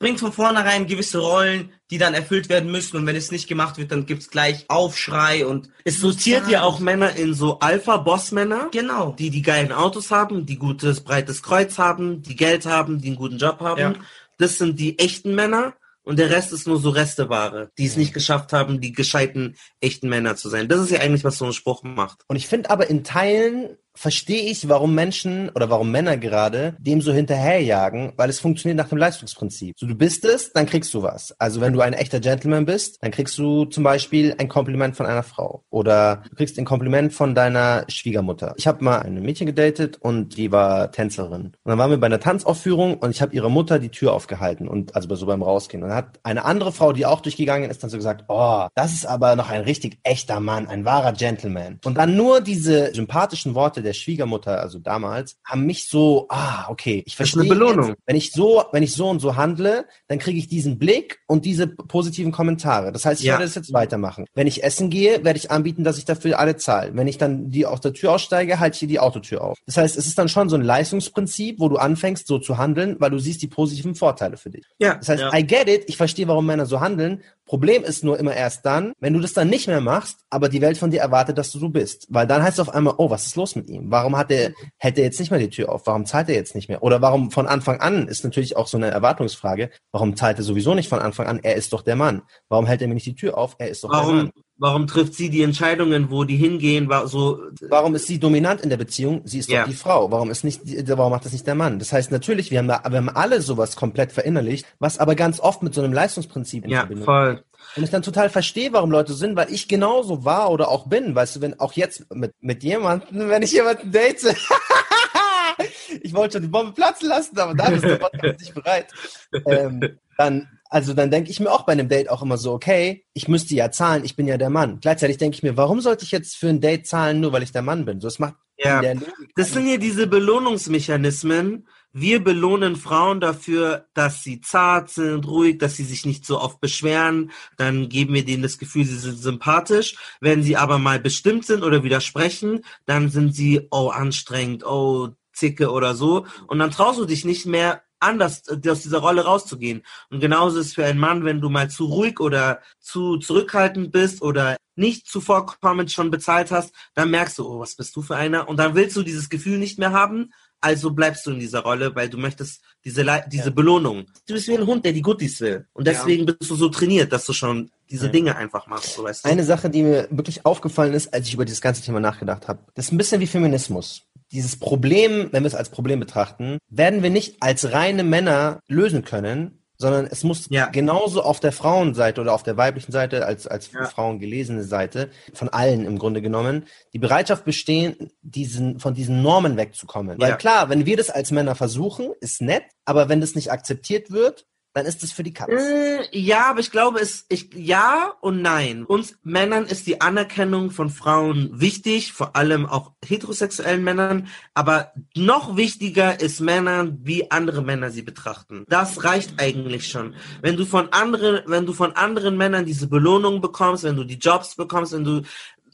bringt von vornherein gewisse Rollen, die dann erfüllt werden müssen. Und wenn es nicht gemacht wird, dann gibt's gleich Aufschrei und Es sortiert ja auch Männer in so Alpha-Boss-Männer. genau. die die geilen Autos haben, die gutes breites Kreuz haben, die Geld haben, die einen guten Job haben. Ja. Das sind die echten Männer und der Rest ist nur so Resteware, die es nicht geschafft haben, die gescheiten echten Männer zu sein. Das ist ja eigentlich, was so ein Spruch macht. Und ich finde aber in Teilen verstehe ich, warum Menschen oder warum Männer gerade dem so hinterherjagen, weil es funktioniert nach dem Leistungsprinzip. So, du bist es, dann kriegst du was. Also wenn du ein echter Gentleman bist, dann kriegst du zum Beispiel ein Kompliment von einer Frau oder du kriegst ein Kompliment von deiner Schwiegermutter. Ich habe mal ein Mädchen gedatet und die war Tänzerin. Und dann waren wir bei einer Tanzaufführung und ich habe ihre Mutter die Tür aufgehalten und also so beim Rausgehen. Und dann hat eine andere Frau, die auch durchgegangen ist, dann so gesagt, oh, das ist aber noch ein richtig echter Mann, ein wahrer Gentleman. Und dann nur diese sympathischen Worte der Schwiegermutter, also damals, haben mich so, ah, okay, ich Das ist verstehe. eine Belohnung. Jetzt, wenn ich so, wenn ich so und so handle, dann kriege ich diesen Blick und diese positiven Kommentare. Das heißt, ich Ja. werde das jetzt weitermachen. Wenn ich essen gehe, werde ich anbieten, dass ich dafür alle zahle. Wenn ich dann die aus der Tür aussteige, halte ich hier die Autotür auf. Das heißt, es ist dann schon so ein Leistungsprinzip, wo du anfängst, so zu handeln, weil du siehst die positiven Vorteile für dich. Ja. Das heißt, ja. I get it, ich verstehe, warum Männer so handeln. Problem ist nur immer erst dann, wenn du das dann nicht mehr machst, aber die Welt von dir erwartet, dass du so bist. Weil dann heißt es auf einmal, oh, was ist los mit ihm? Warum hat er, hält er jetzt nicht mehr die Tür auf? Warum zahlt er jetzt nicht mehr? Oder warum von Anfang an ist natürlich auch so eine Erwartungsfrage. Warum zahlt er sowieso nicht von Anfang an? Er ist doch der Mann. Warum hält er mir nicht die Tür auf? Er ist doch der Warum, Mann. warum trifft sie die Entscheidungen, wo die hingehen? War so, Warum ist sie dominant in der Beziehung? Sie ist Ja. doch die Frau. Warum ist nicht, warum macht das nicht der Mann? Das heißt natürlich, wir haben da, wir haben alle sowas komplett verinnerlicht, was aber ganz oft mit so einem Leistungsprinzip in ja, Verbindung voll. Und ich dann total verstehe, warum Leute sind, weil ich genauso war oder auch bin. Weißt du, wenn auch jetzt mit, mit jemandem, wenn ich jemanden date, ich wollte schon die Bombe platzen lassen, aber da ist der Podcast nicht bereit. Ähm, dann, also dann denke ich mir auch bei einem Date auch immer so, okay, ich müsste ja zahlen, ich bin ja der Mann. Gleichzeitig denke ich mir, warum sollte ich jetzt für ein Date zahlen, nur weil ich der Mann bin? So, es macht Ja. Das sind ja diese Belohnungsmechanismen. Wir belohnen Frauen dafür, dass sie zart sind, ruhig, dass sie sich nicht so oft beschweren. Dann geben wir denen das Gefühl, sie sind sympathisch. Wenn sie aber mal bestimmt sind oder widersprechen, dann sind sie, oh, anstrengend, oh, zicke oder so. Und dann traust du dich nicht mehr anders äh, aus dieser Rolle rauszugehen. Und genauso ist es für einen Mann, wenn du mal zu ruhig oder zu zurückhaltend bist oder nicht zuvorkommend schon bezahlt hast, dann merkst du, oh, was bist du für einer? Und dann willst du dieses Gefühl nicht mehr haben, also bleibst du in dieser Rolle, weil du möchtest diese, Le diese Belohnung. Du bist wie ein Hund, der die Guttis will. Und deswegen bist du so trainiert, dass du schon diese Ja. Dinge einfach machst, so weißt du. Eine Sache, die mir wirklich aufgefallen ist, als ich über dieses ganze Thema nachgedacht habe, das ist ein bisschen wie Feminismus. Dieses Problem, wenn wir es als Problem betrachten, werden wir nicht als reine Männer lösen können, sondern es muss Ja. genauso auf der Frauenseite oder auf der weiblichen Seite als, als Ja. Frauen gelesene Seite, von allen im Grunde genommen, die Bereitschaft bestehen, diesen, von diesen Normen wegzukommen. Weil Ja. klar, wenn wir das als Männer versuchen, ist nett, aber wenn das nicht akzeptiert wird, dann ist das für die Katz. Äh, ja, aber ich glaube, es, ich, ja und nein. Uns Männern ist die Anerkennung von Frauen wichtig, vor allem auch heterosexuellen Männern, aber noch wichtiger ist Männern, wie andere Männer sie betrachten. Das reicht eigentlich schon. Wenn du von anderen, wenn du von anderen Männern diese Belohnung bekommst, wenn du die Jobs bekommst, wenn du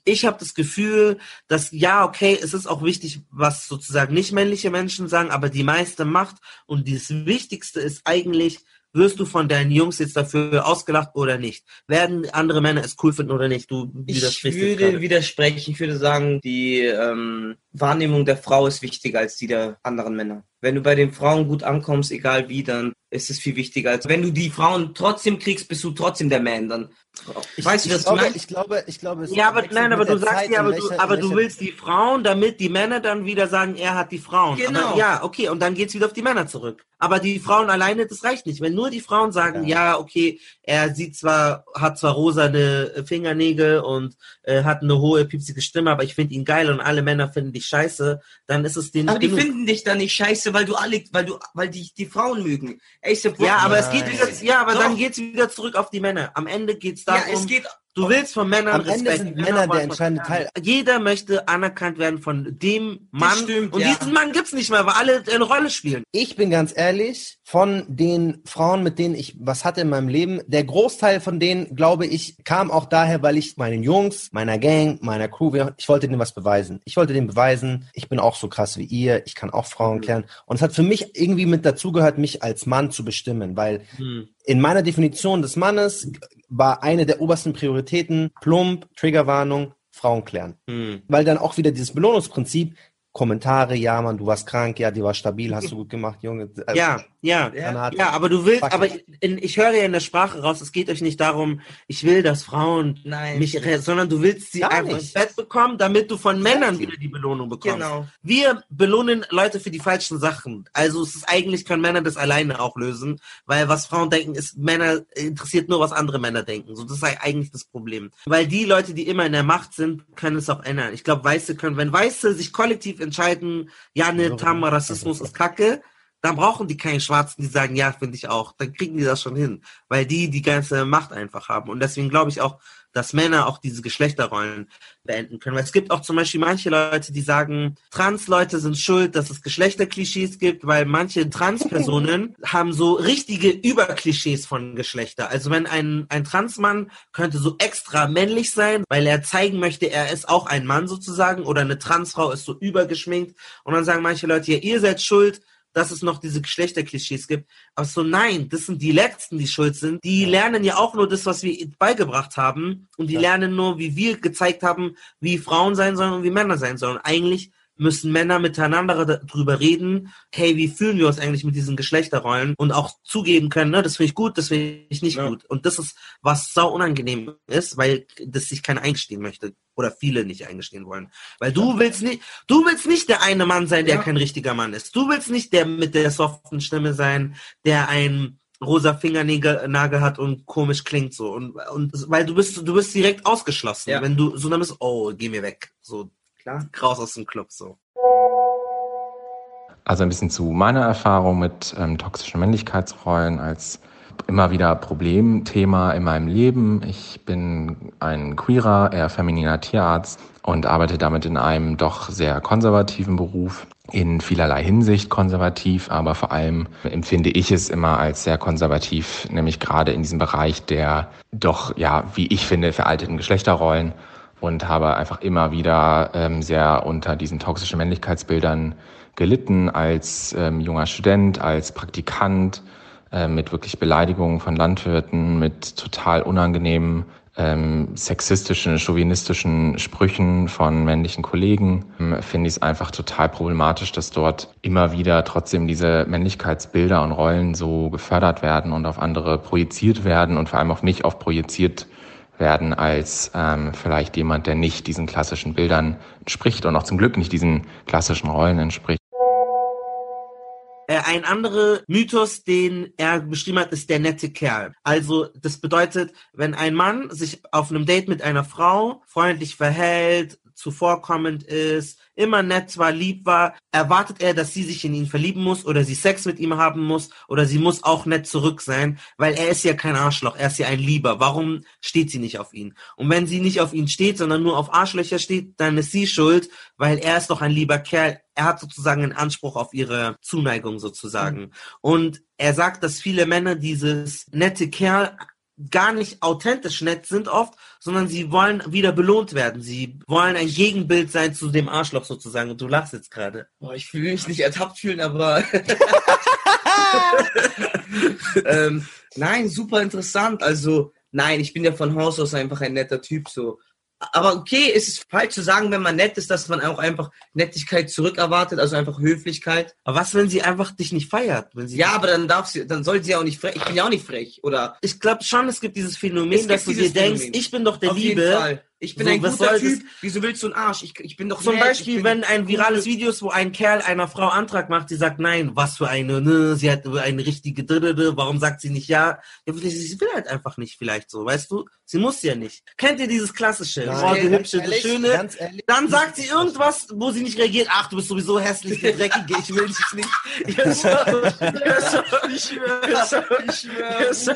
ich habe das Gefühl, dass ja, okay, es ist auch wichtig, was sozusagen nicht männliche Menschen sagen, aber die meiste Macht und das Wichtigste ist eigentlich, wirst du von deinen Jungs jetzt dafür ausgelacht oder nicht? Werden andere Männer es cool finden oder nicht? Du Ich würde gerade. widersprechen. Ich würde sagen, die ähm, Wahrnehmung der Frau ist wichtiger als die der anderen Männer. Wenn du bei den Frauen gut ankommst, egal wie, dann ist es viel wichtiger. Als wenn du die Frauen trotzdem kriegst, bist du trotzdem der Man. Dann weißt du, ich was du glaube, meinst? ich glaube, ich glaube, es Ja, aber nein, aber du sagst ja, aber, du, welcher- aber in du willst die Frauen, damit die Männer dann wieder sagen, er hat die Frauen. Genau. Aber, ja, okay, und dann geht's wieder auf die Männer zurück. Aber die Frauen alleine, das reicht nicht. Wenn nur die Frauen sagen, ja, okay, er sieht zwar, hat zwar rosane Fingernägel und äh, hat eine hohe, piepsige Stimme, aber ich finde ihn geil und alle Männer finden dich scheiße, dann ist es denen Aber die genug. finden dich dann nicht scheiße, weil du alle, weil du, weil die die Frauen mögen. ASAP Ja, aber es Rocky- geht wieder, ja, aber Doch. dann geht's wieder zurück auf die Männer. Am Ende geht's Ja, darum, es geht. Du willst von Männern Am Ende Respekt. sind Männer der wollen- entscheidende Teil. Jeder möchte anerkannt werden von dem Mann. stimmt, und ja. diesen Mann gibt's nicht mehr, weil alle eine Rolle spielen. Ich bin ganz ehrlich, von den Frauen, mit denen ich was hatte in meinem Leben, der Großteil von denen, glaube ich, kam auch daher, weil ich meinen Jungs, meiner Gang, meiner Crew, ich wollte denen was beweisen. Ich wollte denen beweisen, ich bin auch so krass wie ihr, ich kann auch Frauen klären. Und es hat für mich irgendwie mit dazugehört, mich als Mann zu bestimmen, weil in meiner Definition des Mannes war eine der obersten Prioritäten plump, Triggerwarnung, Frauen klären. Hm. Weil dann auch wieder dieses Belohnungsprinzip, Kommentare, ja Mann, du warst krank, ja, die war stabil, hast du gut gemacht, Junge. Also, Ja, Ja, ja, aber du willst, aber in, ich höre ja in der Sprache raus, es geht euch nicht darum, ich will, dass Frauen Nein. mich, sondern du willst sie Gar einfach ins. Bett bekommen, damit du von Männern wieder die Belohnung bekommst. Genau. Wir belohnen Leute für die falschen Sachen. Also es ist eigentlich können Männer das alleine auch lösen, weil was Frauen denken, ist Männer interessiert nur was andere Männer denken. So das ist eigentlich das Problem, weil die Leute, die immer in der Macht sind, können es auch ändern. Ich glaube, Weiße können, wenn Weiße sich kollektiv entscheiden, ja, ne, Tam, Rassismus ist Kacke, dann brauchen die keinen Schwarzen, die sagen, ja, finde ich auch. Dann kriegen die das schon hin, weil die die ganze Macht einfach haben. Und deswegen glaube ich auch, dass Männer auch diese Geschlechterrollen beenden können. Weil es gibt auch zum Beispiel manche Leute, die sagen, Trans-Leute sind schuld, dass es Geschlechterklischees gibt, weil manche Trans-Personen haben so richtige Überklischees von Geschlechter. Also wenn ein, ein Transmann könnte so extra männlich sein, weil er zeigen möchte, er ist auch ein Mann sozusagen, oder eine Transfrau ist so übergeschminkt. Und dann sagen manche Leute, ja, ihr seid schuld, dass es noch diese Geschlechterklischees gibt. Aber so nein, das sind die Letzten, die schuld sind. Die lernen ja auch nur das, was wir beigebracht haben. Und die lernen nur, wie wir gezeigt haben, wie Frauen sein sollen und wie Männer sein sollen. Eigentlich müssen Männer miteinander darüber reden, hey, wie fühlen wir uns eigentlich mit diesen Geschlechterrollen und auch zugeben können, ne, das finde ich gut, das finde ich nicht Ja. gut. Und das ist, was sau unangenehm ist, weil das sich keiner eingestehen möchte oder viele nicht eingestehen wollen. Weil du willst nicht, du willst nicht der eine Mann sein, der Ja. kein richtiger Mann ist. Du willst nicht der mit der soften Stimme sein, der ein rosa Fingernagel Nagel hat und komisch klingt so und und weil du bist du bist direkt ausgeschlossen, Ja. wenn du so dann bist, oh, geh mir weg, so Klar. raus aus dem Club so. Also ein bisschen zu meiner Erfahrung mit ähm, toxischen Männlichkeitsrollen als immer wieder Problemthema in meinem Leben. Ich bin ein queerer, eher femininer Tierarzt und arbeite damit in einem doch sehr konservativen Beruf. In vielerlei Hinsicht konservativ, aber vor allem empfinde ich es immer als sehr konservativ, nämlich gerade in diesem Bereich der doch, ja, wie ich finde, veralteten Geschlechterrollen und habe einfach immer wieder ähm, sehr unter diesen toxischen Männlichkeitsbildern gelitten als ähm, junger Student, als Praktikant, äh, mit wirklich Beleidigungen von Landwirten, mit total unangenehmen ähm, sexistischen, chauvinistischen Sprüchen von männlichen Kollegen, ähm, finde ich es einfach total problematisch, dass dort immer wieder trotzdem diese Männlichkeitsbilder und Rollen so gefördert werden und auf andere projiziert werden und vor allem auf mich auch projiziert werden als ähm, vielleicht jemand, der nicht diesen klassischen Bildern entspricht und auch zum Glück nicht diesen klassischen Rollen entspricht. Äh, ein anderer Mythos, den er beschrieben hat, ist der nette Kerl. Also das bedeutet, wenn ein Mann sich auf einem Date mit einer Frau freundlich verhält, zuvorkommend ist, immer nett war, lieb war, erwartet er, dass sie sich in ihn verlieben muss oder sie Sex mit ihm haben muss oder sie muss auch nett zurück sein, weil er ist ja kein Arschloch, er ist ja ein Lieber. Warum steht sie nicht auf ihn? Und wenn sie nicht auf ihn steht, sondern nur auf Arschlöcher steht, dann ist sie schuld, weil er ist doch ein lieber Kerl. Er hat sozusagen einen Anspruch auf ihre Zuneigung sozusagen. Und er sagt, dass viele Männer dieses nette Kerl gar nicht authentisch nett sind oft, sondern sie wollen wieder belohnt werden. Sie wollen ein Gegenbild sein zu dem Arschloch sozusagen. Und du lachst jetzt gerade. Boah, ich will mich nicht ertappt fühlen, aber ähm, nein, super interessant. Also nein, ich bin ja von Haus aus einfach ein netter Typ so. Aber okay, es ist falsch zu sagen, wenn man nett ist, dass man auch einfach Nettigkeit zurückerwartet, also einfach Höflichkeit. Aber was, wenn sie einfach dich nicht feiert? Wenn sie Ja, aber dann darf sie, dann soll sie auch nicht frech. Ich bin ja auch nicht frech, oder? ich glaube schon, es gibt dieses Phänomen, Es dass du dir dieses denkst, Phänomen. ich bin doch der Auf Liebe. Ich bin So, ein guter Typ. das? Wieso willst du einen Arsch? Ich, ich bin doch Zum nett, ich Beispiel, wenn ein virales Video ist, wo ein Kerl einer Frau Antrag macht, die sagt, nein, was für eine, ne, sie hat eine richtige, Dritte, warum sagt sie nicht ja? ja? Sie will halt einfach nicht vielleicht so, weißt du? Sie muss ja nicht. Kennt ihr dieses klassische, Nein, oh, die ganz hübsche, die ehrlich, schöne? ganz ehrlich. Dann sagt sie irgendwas, wo sie nicht reagiert, ach, du bist sowieso hässlich, du Dreckige, ich will dich nicht. Ja, ja, so, ich schwöre, ich schwöre, so.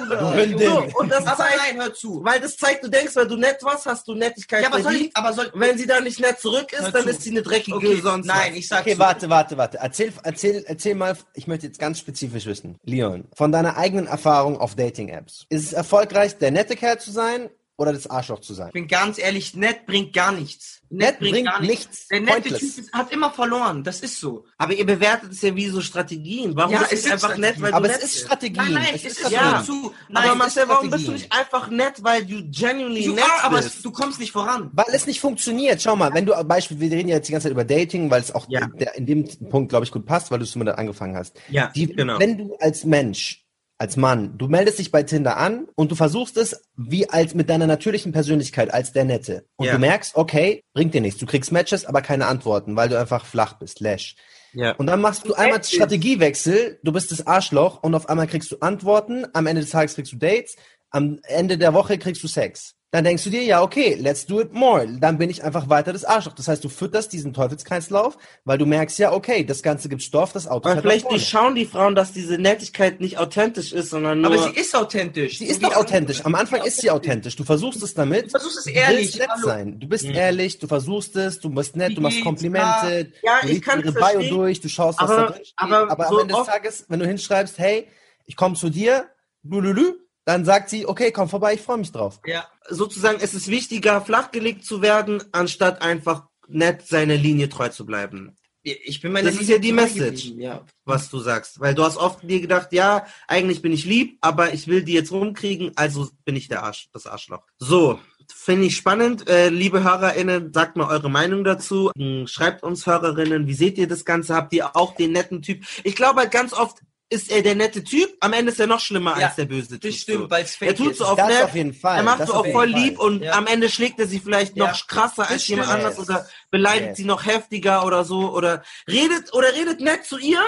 So, und das Aber zeigt, nein, hör zu. weil das zeigt, du denkst, weil du nett warst, hast du Nettigkeit Ja, aber soll ich, aber soll, Wenn sie dann nicht nett zurück ist, dann zu. ist sie eine dreckige okay, sonst nein, was. ich sag Okay, so. warte, warte, warte. Erzähl, erzähl, erzähl mal, ich möchte jetzt ganz spezifisch wissen. Leon, von deiner eigenen Erfahrung auf Dating-Apps. Ist es erfolgreich, der nette Kerl zu sein oder das Arschloch zu sein? Ich bin ganz ehrlich, nett bringt gar nichts. Nett bringt nichts. Der nette Pointless. Typ ist, hat immer verloren. Das ist so. Aber ihr bewertet es ja wie so Strategien. Warum Ja, ist es es einfach nett, weil Aber du es nett ist bist? Strategie. Nein, nein, es es ist ist ja. Zu. Nein, aber es Marcel, ist warum bist du nicht einfach nett, weil du genuinely Du, nett aber bist? es, du kommst nicht voran. Weil es nicht funktioniert. Schau mal, wenn du, Beispiel, wir reden ja jetzt die ganze Zeit über Dating, weil es auch Ja. der, in dem Punkt, glaube ich, gut passt, weil du es damit angefangen hast. Ja, Die, genau. Wenn du als Mensch, als Mann, du meldest dich bei Tinder an und du versuchst es wie als mit deiner natürlichen Persönlichkeit, als der Nette. Und Ja. du merkst, okay, bringt dir nichts. Du kriegst Matches, aber keine Antworten, weil du einfach flach bist, lash. ja. Und dann machst du einmal Strategiewechsel, du bist das Arschloch und auf einmal kriegst du Antworten, am Ende des Tages kriegst du Dates, am Ende der Woche kriegst du Sex. Dann denkst du dir, ja, okay, let's do it more. Dann bin ich einfach weiter das Arschloch. Das heißt, du fütterst diesen Teufelskreislauf, weil du merkst, ja, okay, das Ganze gibt Stoff, das Auto Aber fährt vielleicht vorne. durchschauen die Frauen, dass diese Nettigkeit nicht authentisch ist, sondern nur... Aber sie ist authentisch. Sie ist doch authentisch. Am Anfang ist sie authentisch. Du versuchst es damit. Du versuchst es Du ehrlich. willst nett Hallo. sein. Du bist ehrlich, du versuchst es, du bist nett, du machst? Komplimente, Ja, du ich liest kann ihre es Bio durch, du schaust, was Aber- da drin steht. aber Aber, so am Ende des Tages, wenn du hinschreibst, hey, ich komme zu dir, lululü, dann sagt sie, okay, komm vorbei, ich freue mich drauf. Ja. sozusagen, es ist wichtiger, flachgelegt zu werden, anstatt einfach nett seiner Linie treu zu bleiben. Ich bin meine Das ist Liebe ja die Message. geblieben, Ja. was du sagst. Weil du hast oft dir gedacht, ja, eigentlich bin ich lieb, aber ich will die jetzt rumkriegen, also bin ich der Arsch, das Arschloch. So, finde ich spannend. Äh, liebe HörerInnen, sagt mal eure Meinung dazu. Schreibt uns HörerInnen, wie seht ihr das Ganze? Habt ihr auch den netten Typ? Ich glaube halt ganz oft ist er der nette Typ, am Ende ist er noch schlimmer Ja, als der böse Typ. Das stimmt, so. weil es Er fake tut ist. so auf nett, auf jeden Fall. er macht das so auf voll Fall. lieb und Ja. am Ende schlägt er sie vielleicht Ja. noch krasser als Das jemand stimmt. anders oder beleidigt Yes. sie noch heftiger oder so oder redet oder redet nett zu ihr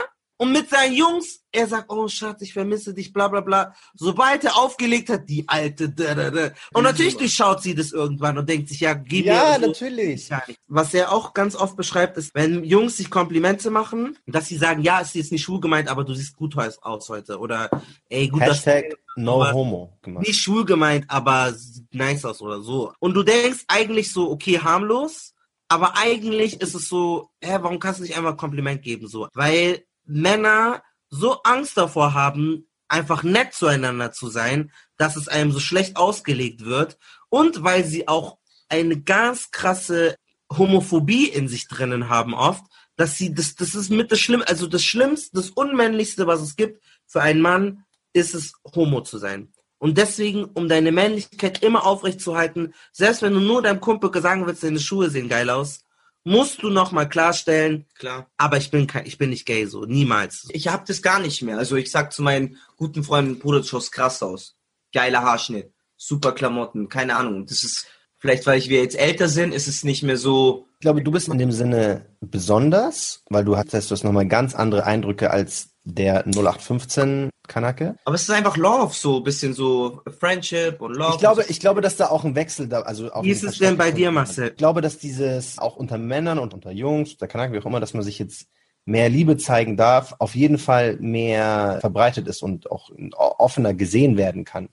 und mit seinen Jungs, er sagt, oh Schatz, ich vermisse dich, bla bla bla. Sobald er aufgelegt hat, die alte, da, da, da. Und natürlich durchschaut sie das irgendwann und denkt sich, ja, gib Ja, mir so. natürlich. Was er auch ganz oft beschreibt, ist, wenn Jungs sich Komplimente machen, dass sie sagen, ja, ist jetzt nicht schwul gemeint, aber du siehst gut aus heute. Oder, ey, gut, dass Hashtag no Aber- homo gemacht. nicht schwul gemeint, aber sieht nice aus oder so. Und du denkst eigentlich so, okay, harmlos, aber eigentlich ist es so, hä, warum kannst du nicht einfach ein Kompliment geben, so? Weil Männer so Angst davor haben, einfach nett zueinander zu sein, dass es einem so schlecht ausgelegt wird und weil sie auch eine ganz krasse Homophobie in sich drinnen haben oft, dass sie, das, das ist mit das Schlimm, also das Schlimmste, das Unmännlichste, was es gibt für einen Mann, ist es, Homo zu sein. Und deswegen, um deine Männlichkeit immer aufrechtzuerhalten, selbst wenn du nur deinem Kumpel sagen willst, deine Schuhe sehen geil aus, musst du nochmal klarstellen, Klar. aber ich bin kein, ich bin nicht gay, so, niemals. Ich hab das gar nicht mehr. Also ich sag zu meinen guten Freunden, Bruder, du schaust krass aus. Geiler Haarschnitt, super Klamotten, keine Ahnung. Das ist, vielleicht weil wir jetzt älter sind, ist es nicht mehr so, Ich glaube, du bist in dem Sinne besonders, weil du hattest das nochmal ganz andere Eindrücke als der 0815 Kanake. aber es ist einfach Love, so ein bisschen so Friendship und Love. Ich glaube, ich glaube, dass da auch ein Wechsel da, also auch Wie ist es denn bei dir, Marcel? Ich glaube, dass dieses auch unter Männern und unter Jungs, der Kanake, wie auch immer, dass man sich jetzt mehr Liebe zeigen darf, auf jeden Fall mehr verbreitet ist und auch offener gesehen werden kann.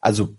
Also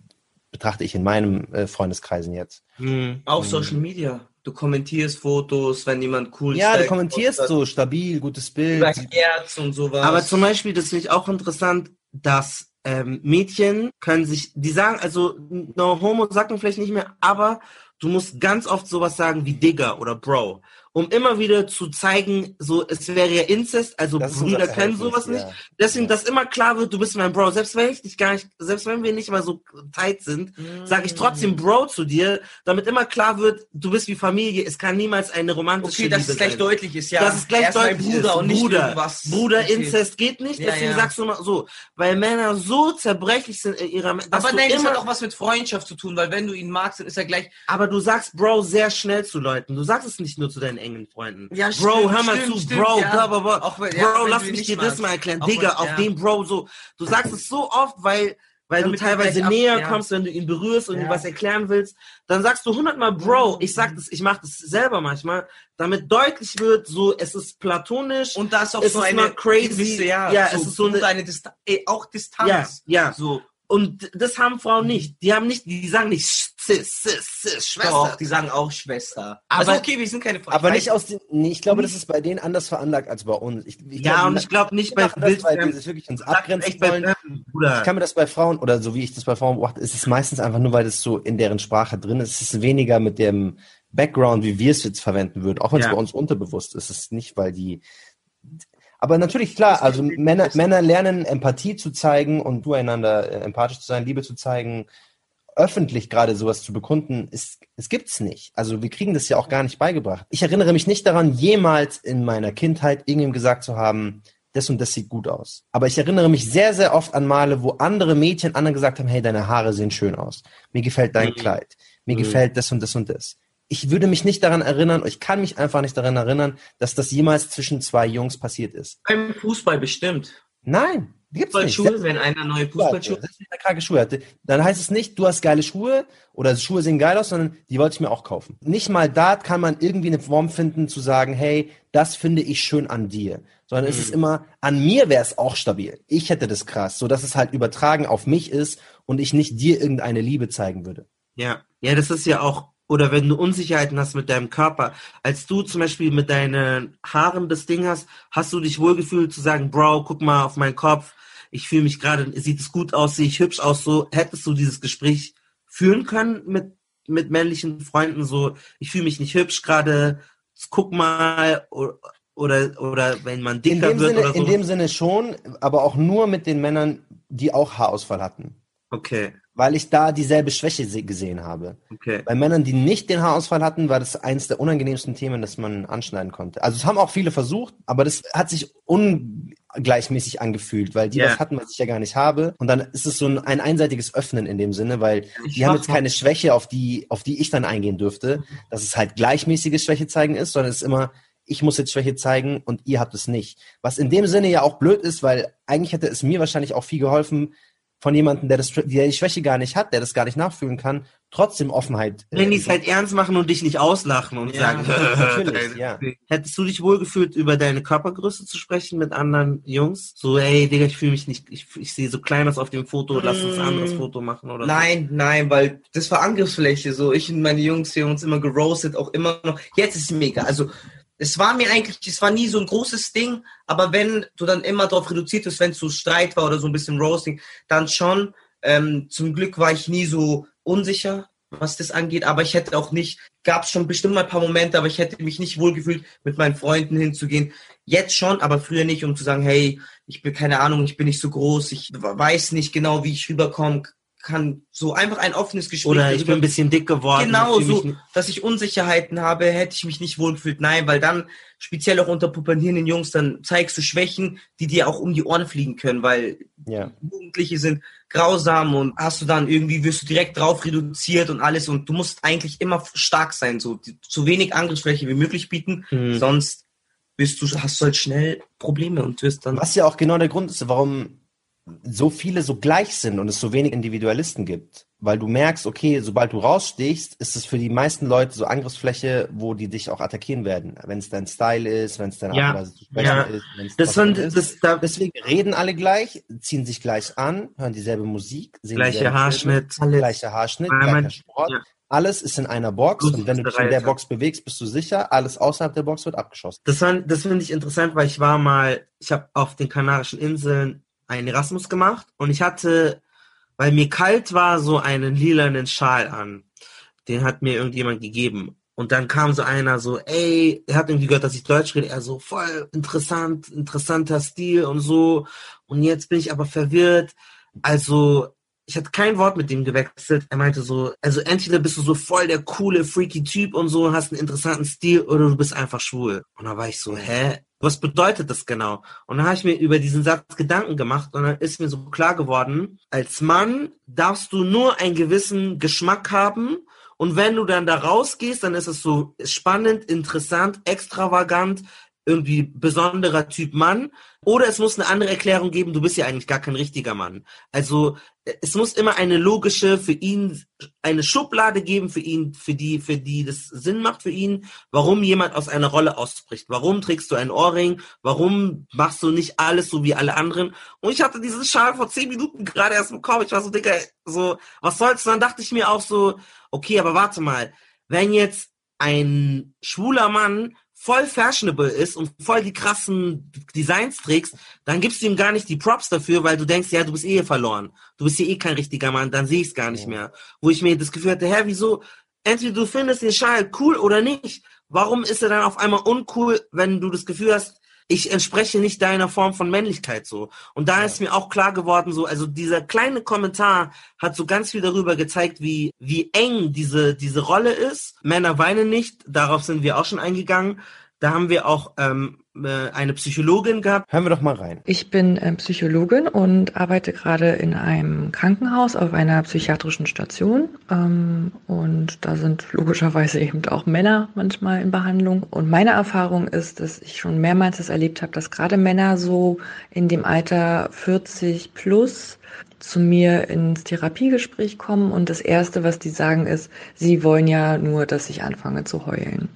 betrachte ich in meinem äh, Freundeskreisen jetzt. Hm. Auch Social Media. Du kommentierst Fotos, wenn jemand cool Ja, du kommentierst postet, so stabil, gutes über Bild. Herz und sowas. Aber zum Beispiel, das finde ich auch interessant, dass ähm, Mädchen können sich, die sagen, also no homo sagt man vielleicht nicht mehr, aber du musst ganz oft sowas sagen wie Digger oder Bro, um immer wieder zu zeigen, so es wäre ja Inzest, also Das Brüder können sowas nicht. ja. Deswegen, dass immer klar wird, du bist mein Bro, selbst wenn ich dich gar nicht, selbst wenn wir nicht mal so tight sind, sage ich trotzdem Bro zu dir, damit immer klar wird, du bist wie Familie, es kann niemals eine romantische okay, dass Liebe es gleich sein deutlich ist, ja. dass es gleich Er ist mein deutlich Bruder ist. und nicht Bruder, irgendwas. Bruder, Okay. Inzest geht nicht, Ja, deswegen ja. sagst du mal so, weil Männer so zerbrechlich sind in ihrer, dass Aber nein, das immer, hat auch was mit Freundschaft zu tun, weil wenn du ihn magst, dann ist er gleich. aber du sagst Bro sehr schnell zu Leuten, du sagst es nicht nur zu deinen engen Freunden. Ja, Bro, stimmt, hör mal stimmt, zu, stimmt, Bro, ja. bla bla bla. Auch wenn- Bro, ja, wenn lass du mich dir das mal erklären, Auch Digga, auf den Bro so, du sagst es so oft, weil weil Damit du du teilweise ab- näher ja. kommst, wenn du ihn berührst und ihm Ja. was erklären willst, dann sagst du hundertmal Bro. Ich sag das, ich mach das selber manchmal, damit deutlich wird, so es ist platonisch Und da ist auch so eine crazy. gewisse, ja, Ja, so es ist so eine- eine Distanz, auch Distanz. Ja, ja. So. Und das haben Frauen nicht. Die haben nicht, die sagen nicht Sis, Sis, Sis, Schwester. Doch, die sagen auch Schwester. Aber- also okay, wir sind keine Frauen. Aber nicht aus den, nee, ich glaube, das ist bei denen anders veranlagt als bei uns. Ich, ich ja, glaube, und ich glaube nicht bei weil die sich wirklich uns abgrenzen wollen. Fremden. Ich kann mir das bei Frauen, oder so wie ich das bei Frauen beobachte, ist es meistens einfach nur, weil das so in deren Sprache drin ist. Es ist weniger mit dem Background, wie wir es jetzt verwenden würden, auch wenn es Ja. bei uns unterbewusst ist. Es ist nicht, weil die. Aber natürlich, klar, also Männer, Männer lernen Empathie zu zeigen und zueinander äh, empathisch zu sein, Liebe zu zeigen, öffentlich gerade sowas zu bekunden, ist, es gibt's nicht. Also wir kriegen das ja auch gar nicht beigebracht. Ich erinnere mich nicht daran, jemals in meiner Kindheit irgendjemandem gesagt zu haben, das und das sieht gut aus. Aber ich erinnere mich sehr, sehr oft an Male, wo andere Mädchen anderen gesagt haben, hey, deine Haare sehen schön aus. Mir gefällt dein Mhm. Kleid. Mir Mhm. gefällt das und das und das. Ich würde mich nicht daran erinnern, ich kann mich einfach nicht daran erinnern, dass das jemals zwischen zwei Jungs passiert ist. Beim Fußball bestimmt. Nein, gibt's nicht. Fußballschuhe, wenn einer neue Fußballschuhe. Selbst wenn kranke Schuhe hatte, dann heißt es nicht, du hast geile Schuhe oder Schuhe sehen geil aus, sondern die wollte ich mir auch kaufen. Nicht mal da kann man irgendwie eine Form finden, zu sagen, hey, das finde ich schön an dir. Sondern es Mhm. ist immer, an mir wäre es auch stabil. Ich hätte das krass, so dass es halt übertragen auf mich ist und ich nicht dir irgendeine Liebe zeigen würde. Ja, ja, das ist ja auch, oder wenn du Unsicherheiten hast mit deinem Körper, als du zum Beispiel mit deinen Haaren das Ding hast, hast du dich wohlgefühlt zu sagen, Bro, guck mal auf meinen Kopf, ich fühle mich gerade, sieht es gut aus, sehe ich hübsch aus, so, hättest du dieses Gespräch führen können mit, mit männlichen Freunden, so, ich fühle mich nicht hübsch gerade, guck mal, oder, oder wenn man dicker wird Sinne, oder so. in dem Sinne schon, aber auch nur mit den Männern, die auch Haarausfall hatten. okay, Weil ich da dieselbe Schwäche se- gesehen habe. okay. Bei Männern, die nicht den Haarausfall hatten, war das eins der unangenehmsten Themen, das man anschneiden konnte. Also es haben auch viele versucht, aber das hat sich ungleichmäßig angefühlt, weil die Ja. was hatten, was ich ja gar nicht habe. Und dann ist es so ein, ein einseitiges Öffnen in dem Sinne, weil Ich die haben jetzt keine Schwäche, auf die, auf die ich dann eingehen dürfte, dass es halt gleichmäßiges Schwäche zeigen ist, sondern es ist immer, ich muss jetzt Schwäche zeigen und ihr habt es nicht. Was in dem Sinne ja auch blöd ist, weil eigentlich hätte es mir wahrscheinlich auch viel geholfen, von jemandem, der, das, der die Schwäche gar nicht hat, der das gar nicht nachfühlen kann, trotzdem Offenheit. äh, Wenn die es halt ernst machen und dich nicht auslachen und Ja, sagen, natürlich, ja. hättest du dich wohlgefühlt, über deine Körpergröße zu sprechen mit anderen Jungs? So, ey, Digga, ich fühle mich nicht, ich, ich sehe so klein aus auf dem Foto, lass uns ein anderes Mm. Foto machen oder Nein, nein, weil das war Angriffsfläche. So, ich und meine Jungs, wir haben uns immer geroastet, auch immer noch. Jetzt ist es mega. Also, es war mir eigentlich, es war nie so ein großes Ding, aber wenn du dann immer darauf reduziert bist, wenn es so Streit war oder so ein bisschen Roasting, dann schon. Ähm, zum Glück war ich nie so unsicher, was das angeht, aber ich hätte auch nicht, gab es schon bestimmt mal ein paar Momente, aber ich hätte mich nicht wohlgefühlt, mit meinen Freunden hinzugehen. Jetzt schon, aber früher nicht, um zu sagen, hey, ich bin keine Ahnung, ich bin nicht so groß, ich weiß nicht genau, wie ich rüberkommen kann. So einfach ein offenes Gespräch. Oder ich bin ein bisschen dick geworden. Genau so, dass ich Unsicherheiten habe, hätte ich mich nicht wohlgefühlt. Nein, weil dann, speziell auch unter pubertierenden Jungs, dann zeigst du Schwächen, die dir auch um die Ohren fliegen können, weil Ja. Jugendliche sind grausam und hast du dann irgendwie, wirst du direkt drauf reduziert und alles und du musst eigentlich immer stark sein, so so wenig Angriffsfläche wie möglich bieten, Mhm. sonst bist du, hast du halt schnell Probleme und wirst dann. Was ja auch genau der Grund ist, warum so viele so gleich sind und es so wenig Individualisten gibt. Weil du merkst, okay, sobald du rausstichst, ist es für die meisten Leute so Angriffsfläche, wo die dich auch attackieren werden. Wenn es dein Style ist, wenn es deine Ja, Art und Weise zu sprechen ja. ist. wenn's Das immer ist. das, da, Deswegen reden alle gleich, ziehen sich gleich an, hören dieselbe Musik, sehen gleiche Haarschnitt, Filme, alles. gleicher Haarschnitt, gleicher Sport. ja. Alles ist in einer Box und wenn du dich in der. Box bewegst, bist du sicher. Alles außerhalb der Box wird abgeschossen. Das, fand- das finde ich interessant, weil ich war mal, ich habe auf den Kanarischen Inseln einen Erasmus gemacht und ich hatte, weil mir kalt war, so einen lilanen Schal an. Den hat mir irgendjemand gegeben. Und dann kam so einer so, ey, er hat irgendwie gehört, dass ich Deutsch rede. Er so, voll interessant, interessanter Stil und so. Und jetzt bin ich aber verwirrt. Also, ich hatte kein Wort mit dem gewechselt. Er meinte so, also entweder bist du so voll der coole, freaky Typ und so, hast einen interessanten Stil oder du bist einfach schwul. Und da war ich so, hä? Was bedeutet das genau? Und dann habe ich mir über diesen Satz Gedanken gemacht und dann ist mir so klar geworden, als Mann darfst du nur einen gewissen Geschmack haben und wenn du dann da rausgehst, dann ist es so spannend, interessant, extravagant, irgendwie besonderer Typ Mann. Oder es muss eine andere Erklärung geben, du bist ja eigentlich gar kein richtiger Mann. Also es muss immer eine logische für ihn, eine Schublade geben für ihn, für die, für die das Sinn macht für ihn, warum jemand aus einer Rolle ausbricht. Warum trägst du einen Ohrring? Warum machst du nicht alles so wie alle anderen? Und ich hatte diesen Schal vor zehn Minuten gerade erst bekommen. Ich war so, Digga, so, was soll's? Und dann dachte ich mir auch so, okay, aber warte mal, wenn jetzt ein schwuler Mann voll fashionable ist und voll die krassen Designs trägst, dann gibst du ihm gar nicht die Props dafür, weil du denkst, ja, du bist eh verloren. Du bist hier eh kein richtiger Mann, dann sehe ich es gar nicht mehr. Wo ich mir das Gefühl hatte, hä, wieso? Entweder du findest den Schal cool oder nicht. Warum ist er dann auf einmal uncool, wenn du das Gefühl hast, ich entspreche nicht deiner Form von Männlichkeit so. Und da ja. ist mir auch klar geworden, so, also dieser kleine Kommentar hat so ganz viel darüber gezeigt, wie, wie eng diese, diese Rolle ist. Männer weinen nicht, darauf sind wir auch schon eingegangen. Da haben wir auch ähm, äh, eine Psychologin gehabt. Hören wir doch mal rein. Ich bin äh, Psychologin und arbeite gerade in einem Krankenhaus auf einer psychiatrischen Station. Ähm, und da sind logischerweise eben auch Männer manchmal in Behandlung. Und meine Erfahrung ist, dass ich schon mehrmals das erlebt habe, dass gerade Männer so in dem Alter 40 plus zu mir ins Therapiegespräch kommen und das Erste, was die sagen, ist, sie wollen ja nur, dass ich anfange zu heulen.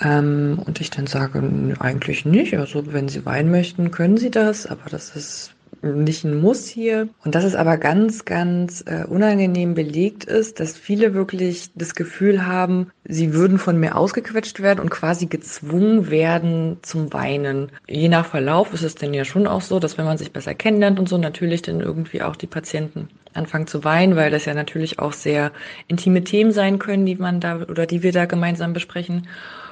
Ähm, und ich dann sage, eigentlich nicht. Also wenn Sie weinen möchten, können Sie das, aber das ist nicht ein Muss hier. Und dass es aber ganz, ganz äh, unangenehm belegt ist, dass viele wirklich das Gefühl haben, sie würden von mir ausgequetscht werden und quasi gezwungen werden zum Weinen. Je nach Verlauf ist es denn ja schon auch so, dass wenn man sich besser kennenlernt und so, natürlich dann irgendwie auch die Patienten anfangen zu weinen, weil das ja natürlich auch sehr intime Themen sein können, die man da oder die wir da gemeinsam besprechen.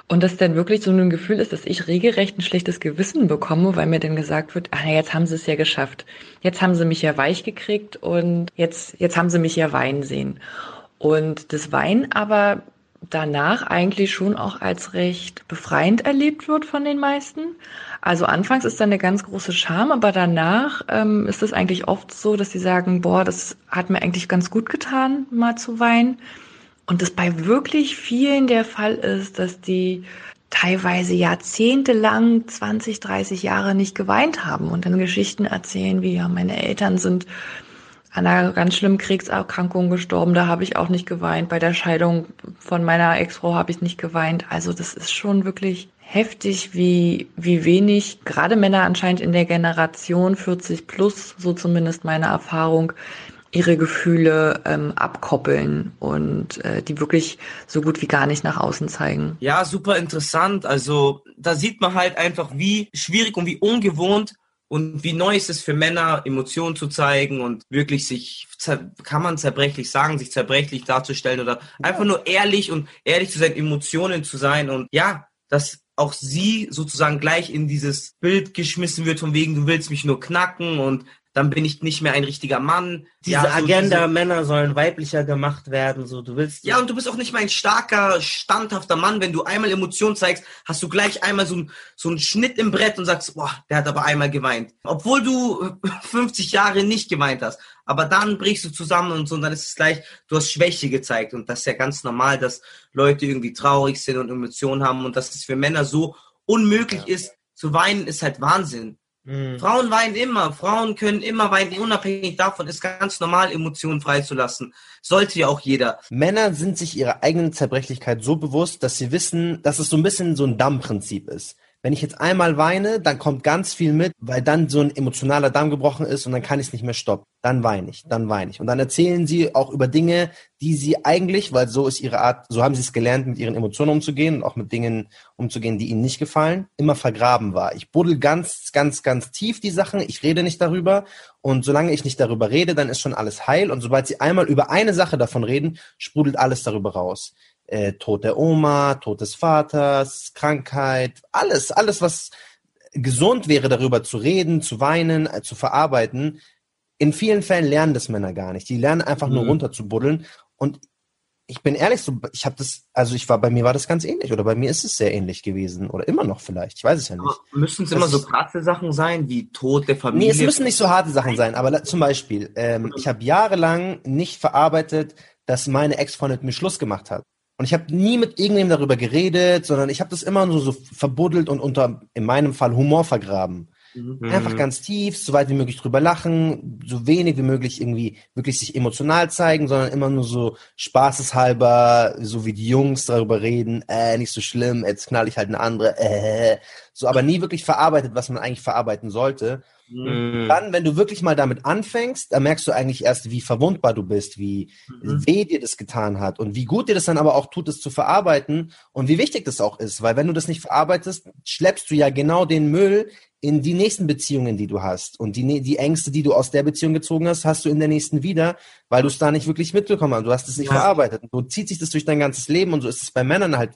Und das dann wirklich so ein Gefühl ist, dass ich regelrecht ein schlechtes Gewissen bekomme, weil mir dann gesagt wird, ah, jetzt haben sie es ja geschafft. Jetzt haben sie mich ja weich gekriegt und jetzt, jetzt haben sie mich ja weinen sehen. Und das Weinen aber danach eigentlich schon auch als recht befreiend erlebt wird von den meisten. Also anfangs ist da eine ganz große Scham, aber danach ähm, ist es eigentlich oft so, dass sie sagen, boah, das hat mir eigentlich ganz gut getan, mal zu weinen. Und das bei wirklich vielen der Fall ist, dass die teilweise jahrzehntelang, 20, 30 Jahre nicht geweint haben und dann Geschichten erzählen, wie ja, meine Eltern sind an einer ganz schlimmen Kriegserkrankung gestorben, da habe ich auch nicht geweint. Bei der Scheidung von meiner Ex-Frau habe ich nicht geweint. Also das ist schon wirklich heftig, wie, wie wenig gerade Männer anscheinend in der Generation 40 plus, so zumindest meine Erfahrung, ihre Gefühle ähm, abkoppeln und äh, die wirklich so gut wie gar nicht nach außen zeigen. Ja, super interessant. Also da sieht man halt einfach, wie schwierig und wie ungewohnt und wie neu ist es für Männer, Emotionen zu zeigen und wirklich sich, kann man zerbrechlich sagen, sich zerbrechlich darzustellen oder einfach nur ehrlich und ehrlich zu seinen Emotionen zu sein und ja, dass auch sie sozusagen gleich in dieses Bild geschmissen wird von wegen, du willst mich nur knacken und dann bin ich nicht mehr ein richtiger Mann. Diese ja, so Agenda, diese, Männer sollen weiblicher gemacht werden, so du willst. Ja, und du bist auch nicht mehr ein starker, standhafter Mann. Wenn du einmal Emotionen zeigst, hast du gleich einmal so, ein, so einen Schnitt im Brett und sagst, boah, der hat aber einmal geweint. Obwohl du 50 Jahre nicht geweint hast. Aber dann brichst du zusammen und so, und dann ist es gleich, du hast Schwäche gezeigt. Und das ist ja ganz normal, dass Leute irgendwie traurig sind und Emotionen haben und dass es für Männer so unmöglich ja. ist, zu weinen, ist halt Wahnsinn. Mhm. Frauen weinen immer. Frauen können immer weinen. Unabhängig davon ist ganz normal, Emotionen freizulassen. Sollte ja auch jeder. Männer sind sich ihrer eigenen Zerbrechlichkeit so bewusst, dass sie wissen, dass es so ein bisschen so ein Dammprinzip ist wenn ich jetzt einmal weine, dann kommt ganz viel mit, weil dann so ein emotionaler Damm gebrochen ist und dann kann ich es nicht mehr stoppen. Dann weine ich, dann weine ich. Und dann erzählen sie auch über Dinge, die sie eigentlich, weil so ist ihre Art, so haben sie es gelernt, mit ihren Emotionen umzugehen und auch mit Dingen umzugehen, die ihnen nicht gefallen, immer vergraben war. Ich buddel ganz, ganz, ganz tief die Sachen, ich rede nicht darüber und solange ich nicht darüber rede, dann ist schon alles heil und sobald sie einmal über eine Sache davon reden, sprudelt alles darüber raus äh, Tod der Oma, Tod des Vaters, Krankheit, alles, alles, was gesund wäre, darüber zu reden, zu weinen, äh, zu verarbeiten. In vielen Fällen lernen das Männer gar nicht. Die lernen einfach mhm. nur runter zu buddeln. Und ich bin ehrlich, so, ich habe das, also ich war, bei mir war das ganz ähnlich oder bei mir ist es sehr ähnlich gewesen oder immer noch vielleicht. Ich weiß es ja nicht. Müssen es immer so krasse Sachen sein wie Tod der Familie? Nee, es müssen nicht so harte Sachen sein. Aber zum Beispiel, ähm, ich habe jahrelang nicht verarbeitet, dass meine Ex-Freundin mit mir Schluss gemacht hat. Und ich habe nie mit irgendjemandem darüber geredet, sondern ich habe das immer nur so verbuddelt und unter, in meinem Fall, Humor vergraben. Mhm. Einfach ganz tief, so weit wie möglich drüber lachen, so wenig wie möglich irgendwie wirklich sich emotional zeigen, sondern immer nur so spaßeshalber, so wie die Jungs darüber reden, äh, nicht so schlimm, jetzt knall ich halt eine andere, äh, so, aber nie wirklich verarbeitet, was man eigentlich verarbeiten sollte. Mhm. Dann, wenn du wirklich mal damit anfängst, dann merkst du eigentlich erst, wie verwundbar du bist, wie Mhm. weh dir das getan hat und wie gut dir das dann aber auch tut, es zu verarbeiten und wie wichtig das auch ist, weil wenn du das nicht verarbeitest, schleppst du ja genau den Müll in die nächsten Beziehungen, die du hast und die, die Ängste, die du aus der Beziehung gezogen hast, hast du in der nächsten wieder, weil du es da nicht wirklich mitbekommen hast. Du hast es nicht Ja. verarbeitet. Und so zieht sich das durch dein ganzes Leben und so ist es bei Männern halt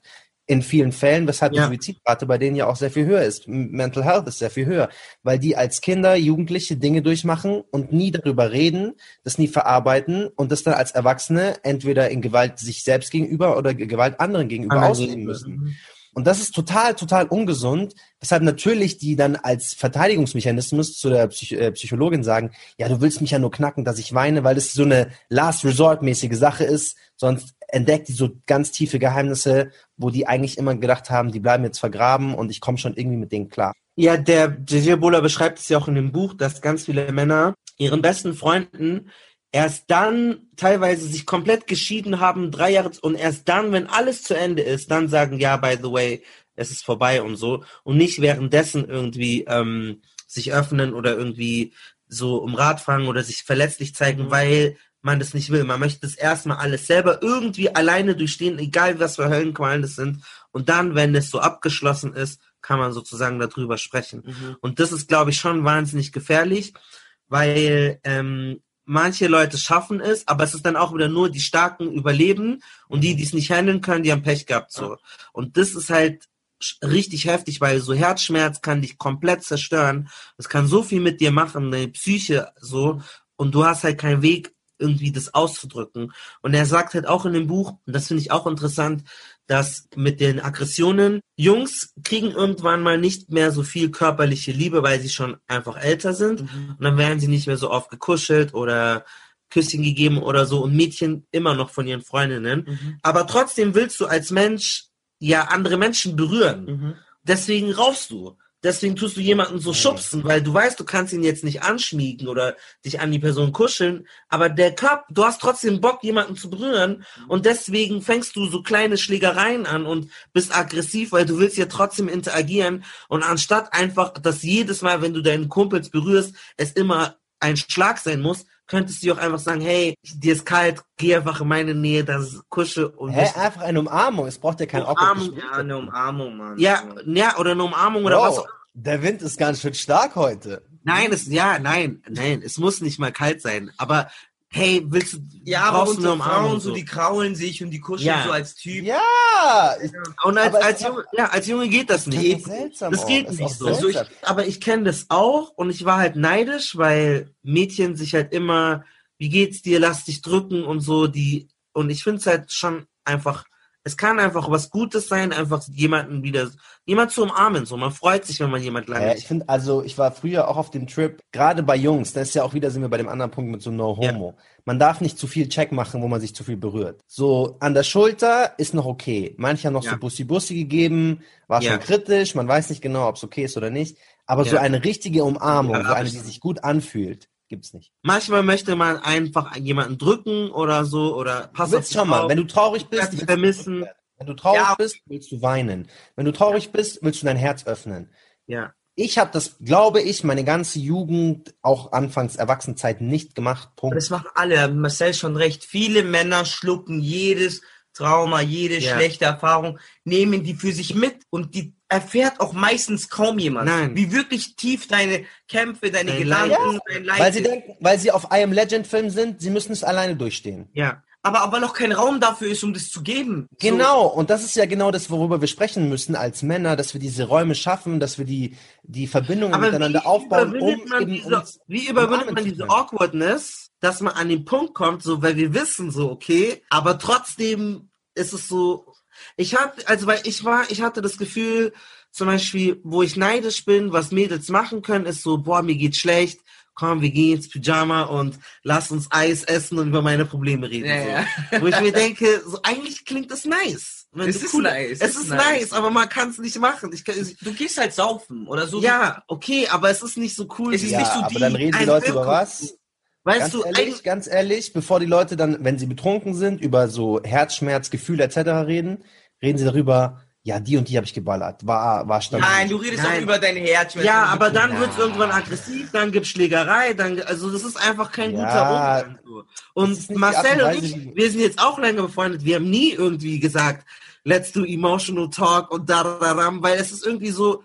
in vielen Fällen, weshalb Ja. die Suizidrate bei denen ja auch sehr viel höher ist. Mental Health ist sehr viel höher, weil die als Kinder, Jugendliche Dinge durchmachen und nie darüber reden, das nie verarbeiten und das dann als Erwachsene entweder in Gewalt sich selbst gegenüber oder Ge- Gewalt anderen gegenüber Anderen ausleben müssen. Und das ist total, total ungesund, weshalb natürlich die dann als Verteidigungsmechanismus zu der Psych äh, Psychologin sagen, ja, du willst mich ja nur knacken, dass ich weine, weil das so eine Last-Resort-mäßige Sache ist, sonst entdeckt die so ganz tiefe Geheimnisse, wo die eigentlich immer gedacht haben, die bleiben jetzt vergraben und ich komme schon irgendwie mit denen klar. Ja, der J.J. Bola beschreibt es ja auch in dem Buch, dass ganz viele Männer ihren besten Freunden erst dann teilweise sich komplett geschieden haben, drei Jahre, und erst dann, wenn alles zu Ende ist, dann sagen, ja, by the way, es ist vorbei und so. Und nicht währenddessen irgendwie ähm, sich öffnen oder irgendwie so um Rat fragen oder sich verletzlich zeigen, weil man das nicht will. Man möchte das erstmal alles selber irgendwie alleine durchstehen, egal was für Höllenqualen das sind. Und dann, wenn es so abgeschlossen ist, kann man sozusagen darüber sprechen. Und das ist, glaube ich, schon wahnsinnig gefährlich, weil ähm, manche Leute schaffen es, aber es ist dann auch wieder nur die Starken überleben und die, die es nicht handeln können, die haben Pech gehabt so. Und das ist halt richtig heftig, weil so Herzschmerz kann dich komplett zerstören. Das kann so viel mit dir machen, deine Psyche so und du hast halt keinen Weg irgendwie das auszudrücken. Und er sagt halt auch in dem Buch, und das finde ich auch interessant, dass mit den Aggressionen, Jungs kriegen irgendwann mal nicht mehr so viel körperliche Liebe, weil sie schon einfach älter sind. Und dann werden sie nicht mehr so oft gekuschelt oder Küsschen gegeben oder so und Mädchen immer noch von ihren Freundinnen. Aber trotzdem willst du als Mensch ja andere Menschen berühren. Deswegen raufst du. Deswegen tust du jemanden so schubsen, weil du weißt, du kannst ihn jetzt nicht anschmiegen oder dich an die Person kuscheln, aber der Körper, du hast trotzdem Bock, jemanden zu berühren und deswegen fängst du so kleine Schlägereien an und bist aggressiv, weil du willst ja trotzdem interagieren und anstatt einfach, dass jedes Mal, wenn du deinen Kumpels berührst, es immer ein Schlag sein muss, könntest du auch einfach sagen, hey, dir ist kalt, geh einfach in meine Nähe, das ist Kuschel und Hä, einfach eine Umarmung, es braucht ja kein Umarmung, Ja, eine Umarmung, Mann. ja, ja, oder eine Umarmung oder was Bro, auch der Wind ist ganz schön stark heute. Nein, es, ja, nein, nein, es muss nicht mal kalt sein. Aber hey, willst du, Ja, aber brauchst du eine unter Frauen so, die kraulen sich und die kuscheln Ja. so als Typ. Ja, Und als, als auch- Junge, ja, als Junge geht das nicht. Geht seltsam das auch. geht Ist nicht auch so. Also ich, seltsam. aber ich kenne das auch und ich war halt neidisch, weil Mädchen sich halt immer, wie geht's dir, lass dich drücken und so, die, und ich finde es halt schon einfach, es kann einfach was Gutes sein, einfach jemanden wieder, jemand zu umarmen, so. Man freut sich, wenn man jemand lange Ja, ich finde, also ich war früher auch auf dem Trip, gerade bei Jungs, da ist ja auch wieder, sind wir bei dem anderen Punkt mit so No Homo. Man darf nicht zu viel Check machen, wo man sich zu viel berührt. So an der Schulter ist noch okay. Manche haben noch Ja. so Bussi-Bussi gegeben, war Ja. schon kritisch, man weiß nicht genau, ob es okay ist oder nicht. Aber so Ja. eine richtige Umarmung, Ja, so eine, die sich gut anfühlt, gibt's nicht. Manchmal möchte man einfach jemanden drücken oder so oder pass auf schon dich mal, wenn du traurig bist, du vermissen. Wenn du traurig Ja. bist, willst du weinen. Wenn du traurig bist, willst du dein Herz öffnen. Ja. Ich habe das, glaube ich, meine ganze Jugend, auch anfangs Erwachsenenzeit nicht gemacht. Punkt. Das machen alle. Marcel schon recht. Viele Männer schlucken jedes Trauma, jede Ja. schlechte Erfahrung, nehmen die für sich mit und die erfährt auch meistens kaum jemand. Nein. Wie wirklich tief deine Kämpfe, deine Dein Gedanken, Leid. dein Leid Weil sie denken, weil sie auf I Am Legend Film sind, sie müssen es alleine durchstehen. Ja. aber aber noch kein Raum dafür ist, um das zu geben. Genau, und das ist ja genau das, worüber wir sprechen müssen als Männer, dass wir diese Räume schaffen, dass wir die, die Verbindungen Aber miteinander aufbauen, um diese, wie überwindet man diese. Awkwardness, dass man an den Punkt kommt, so, weil wir wissen so, okay, aber trotzdem ist es so, ich hatte, also, weil ich war, ich hatte das Gefühl, zum Beispiel, wo ich neidisch bin, was Mädels machen können, ist so, boah, mir geht's schlecht, komm, wir gehen ins Pyjama und lass uns Eis essen und über meine Probleme reden. Ja, so. Wo ich mir denke, so eigentlich klingt das nice. Wenn Es ist cool- nice, Es ist nice, aber man kann es nicht machen. Ich, ich, Du gehst halt saufen oder so. ja, okay, aber es ist nicht so cool. Es ist wie- nicht so aber die- dann reden die Leute über Film was? Weißt ganz du, ehrlich, eigentlich, ganz ehrlich, bevor die Leute dann, wenn sie betrunken sind, über so Herzschmerz, Gefühle etc. reden, reden sie darüber, ja, die und die habe ich geballert, war, war stabil. Nein, du redest Nein. auch über dein Herz. wenn ja, aber betrunken dann wird es irgendwann aggressiv, dann gibt's Schlägerei, dann, also das ist einfach kein Ja, guter Umgang. So. Und Marcel und ich, wir sind jetzt auch lange befreundet, wir haben nie irgendwie gesagt, let's do emotional talk und da, da, da, da, weil es ist irgendwie so,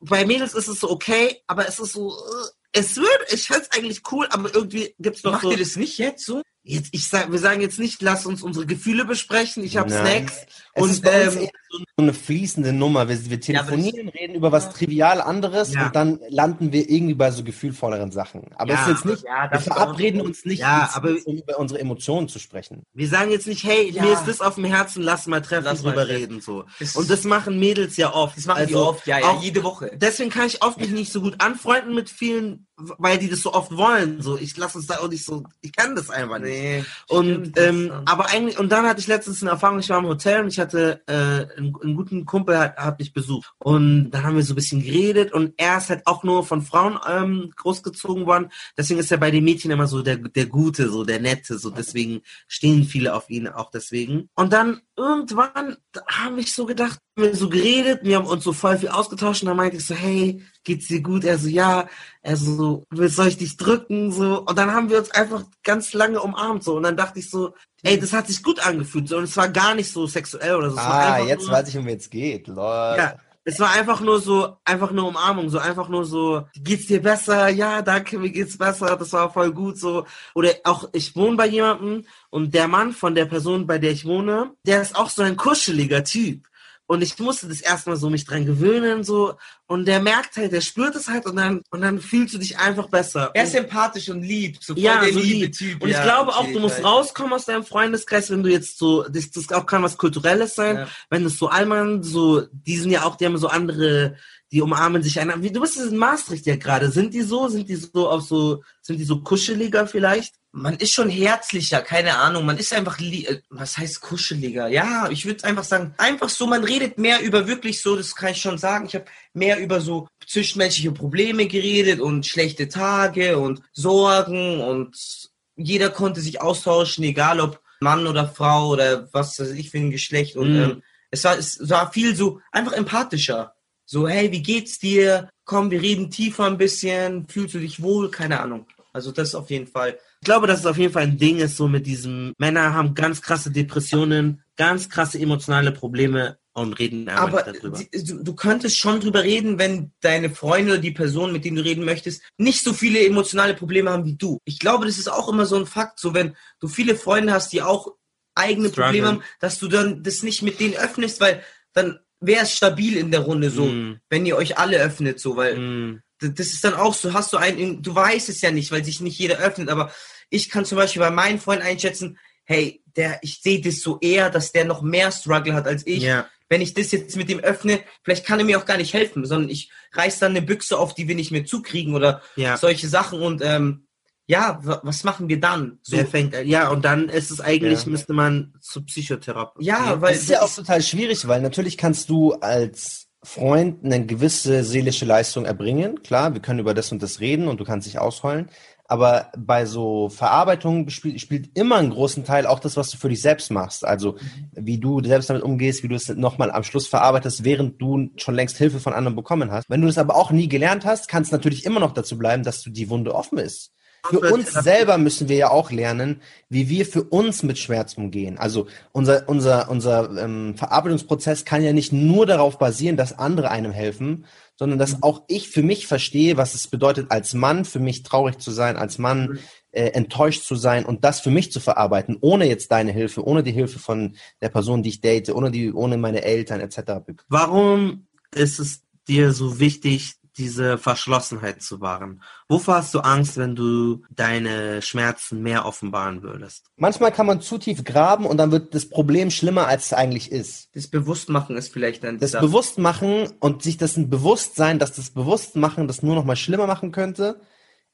bei Mädels ist es so okay, aber es ist so, äh, es wird, ich find's eigentlich cool, aber irgendwie gibt's doch Macht so, ihr das nicht jetzt so? jetzt, ich sag, wir sagen jetzt nicht, lass uns unsere Gefühle besprechen, ich habe. Snacks Es und ist bei uns ähm, eher so eine fließende Nummer. Wir, wir Ja, telefonieren, reden über was trivial anderes Ja. und dann landen wir irgendwie bei so gefühlvolleren Sachen. Aber es Ja, ist jetzt nicht, ja, wir verabreden uns nicht, Ja, aber- um über unsere Emotionen zu sprechen. Wir sagen jetzt nicht, hey, Ja. mir ist das auf dem Herzen, lass mal treffen, Lass mal drüber treffen. reden, so. Das- und das machen Mädels ja oft. Das machen die Also oft, ja, ja, auch- jede Woche. Deswegen kann ich oft mich nicht so gut anfreunden mit vielen, weil die das so oft wollen, so. Ich lasse uns da auch nicht so, ich kann das einfach nicht. Nee. Und ähm, aber eigentlich und dann hatte ich letztens eine Erfahrung. Ich war im Hotel und ich hatte äh, einen, einen guten Kumpel hat, hat mich besucht und dann haben wir so ein bisschen geredet und er ist halt auch nur von Frauen ähm, großgezogen worden. Deswegen ist er bei den Mädchen immer so der der Gute, so der Nette, so deswegen stehen viele auf ihn auch deswegen. Und dann irgendwann habe ich so gedacht, wir so geredet, wir haben uns so voll viel ausgetauscht und dann meinte ich so, hey, geht's dir gut? Er so, ja. Er so, soll ich dich drücken? So. Und dann haben wir uns einfach ganz lange umarmt so und dann dachte ich so, ey, das hat sich gut angefühlt so und es war gar nicht so sexuell oder so. Ah, jetzt nur, weiß ich, um es geht. Lol. ja, es war einfach nur so, einfach eine Umarmung, so einfach nur so, geht's dir besser? Ja, danke, mir geht's besser, das war voll gut so. Oder auch, ich wohne bei jemandem und der Mann von der Person, bei der ich wohne, der ist auch so ein kuscheliger Typ. Und ich musste das erstmal so mich dran gewöhnen, so. Und der merkt halt, der spürt es halt und dann, und dann fühlst du dich einfach besser. Er ist Und- empathisch und lieb. So voll ja, der so liebe lieb. Typ. Und ja, ich glaube auch, du musst rauskommen aus deinem Freundeskreis, wenn du jetzt so, das, das auch kann was Kulturelles sein, Ja. wenn es so Allmann, so, die sind ja auch, die haben so andere, die umarmen sich einander. Wie, du bist in Maastricht ja gerade. Sind die so? Sind die so auf so, sind die so kuscheliger vielleicht? Man ist schon herzlicher, keine Ahnung. Man ist einfach, äh, was heißt kuscheliger? Ja, ich würde einfach sagen, einfach so, man redet mehr über wirklich so, das kann ich schon sagen. Ich habe mehr über so zwischenmenschliche Probleme geredet und schlechte Tage und Sorgen und jeder konnte sich austauschen, egal ob Mann oder Frau oder was weiß ich für ein Geschlecht. Und Mhm. ähm, es, war, es war viel so einfach empathischer. So, hey, wie geht's dir? Komm, wir reden tiefer ein bisschen. Fühlst du dich wohl? Keine Ahnung. Also das auf jeden Fall. Ich glaube, dass es auf jeden Fall ein Ding ist, so mit diesem, Männer haben ganz krasse Depressionen, ganz krasse emotionale Probleme und reden einfach Aber darüber. du, du könntest schon drüber reden, wenn deine Freunde oder die Person, mit denen du reden möchtest, nicht so viele emotionale Probleme haben wie du. Ich glaube, das ist auch immer so ein Fakt, so wenn du viele Freunde hast, die auch eigene Struggle. Probleme haben, dass du dann das nicht mit denen öffnest, weil dann wäre es stabil in der Runde so, Mm. wenn ihr euch alle öffnet, so, weil Mm. das ist dann auch so, hast du einen, du weißt es ja nicht, weil sich nicht jeder öffnet, aber ich kann zum Beispiel bei meinen Freunden einschätzen, hey, der, ich sehe das so eher, dass der noch mehr Struggle hat als ich. Ja. Wenn ich das jetzt mit dem öffne, vielleicht kann er mir auch gar nicht helfen, sondern ich reiß dann eine Büchse auf, die wir nicht mehr zukriegen oder Ja. solche Sachen und ähm, ja, wa- was machen wir dann? So, Wer fängt, ja, und dann ist es eigentlich, Ja. müsste man zur Psychotherapie. ja, weil Das ist ja auch total schwierig, weil natürlich kannst du als Freund eine gewisse seelische Leistung erbringen. Klar, wir können über das und das reden und du kannst dich ausheulen. Aber bei so Verarbeitung spielt, spielt immer einen großen Teil auch das, was du für dich selbst machst. Also wie du selbst damit umgehst, wie du es nochmal am Schluss verarbeitest, während du schon längst Hilfe von anderen bekommen hast. Wenn du das aber auch nie gelernt hast, kann es natürlich immer noch dazu bleiben, dass du die Wunde offen ist. Für uns selber müssen wir ja auch lernen, wie wir für uns mit Schmerz umgehen. Also unser, unser, unser ähm, Verarbeitungsprozess kann ja nicht nur darauf basieren, dass andere einem helfen, sondern dass auch ich für mich verstehe, was es bedeutet, als Mann für mich traurig zu sein, als Mann äh, enttäuscht zu sein und das für mich zu verarbeiten, ohne jetzt deine Hilfe, ohne die Hilfe von der Person, die ich date, ohne die, ohne meine Eltern etc. Warum ist es dir so wichtig, diese Verschlossenheit zu wahren? Wovor hast du Angst, wenn du deine Schmerzen mehr offenbaren würdest? Manchmal kann man zu tief graben und dann wird das Problem schlimmer, als es eigentlich ist. das Bewusstmachen ist vielleicht dann Das Sache. Bewusstmachen und sich das ein Bewusstsein, dass das Bewusstmachen das nur noch mal schlimmer machen könnte,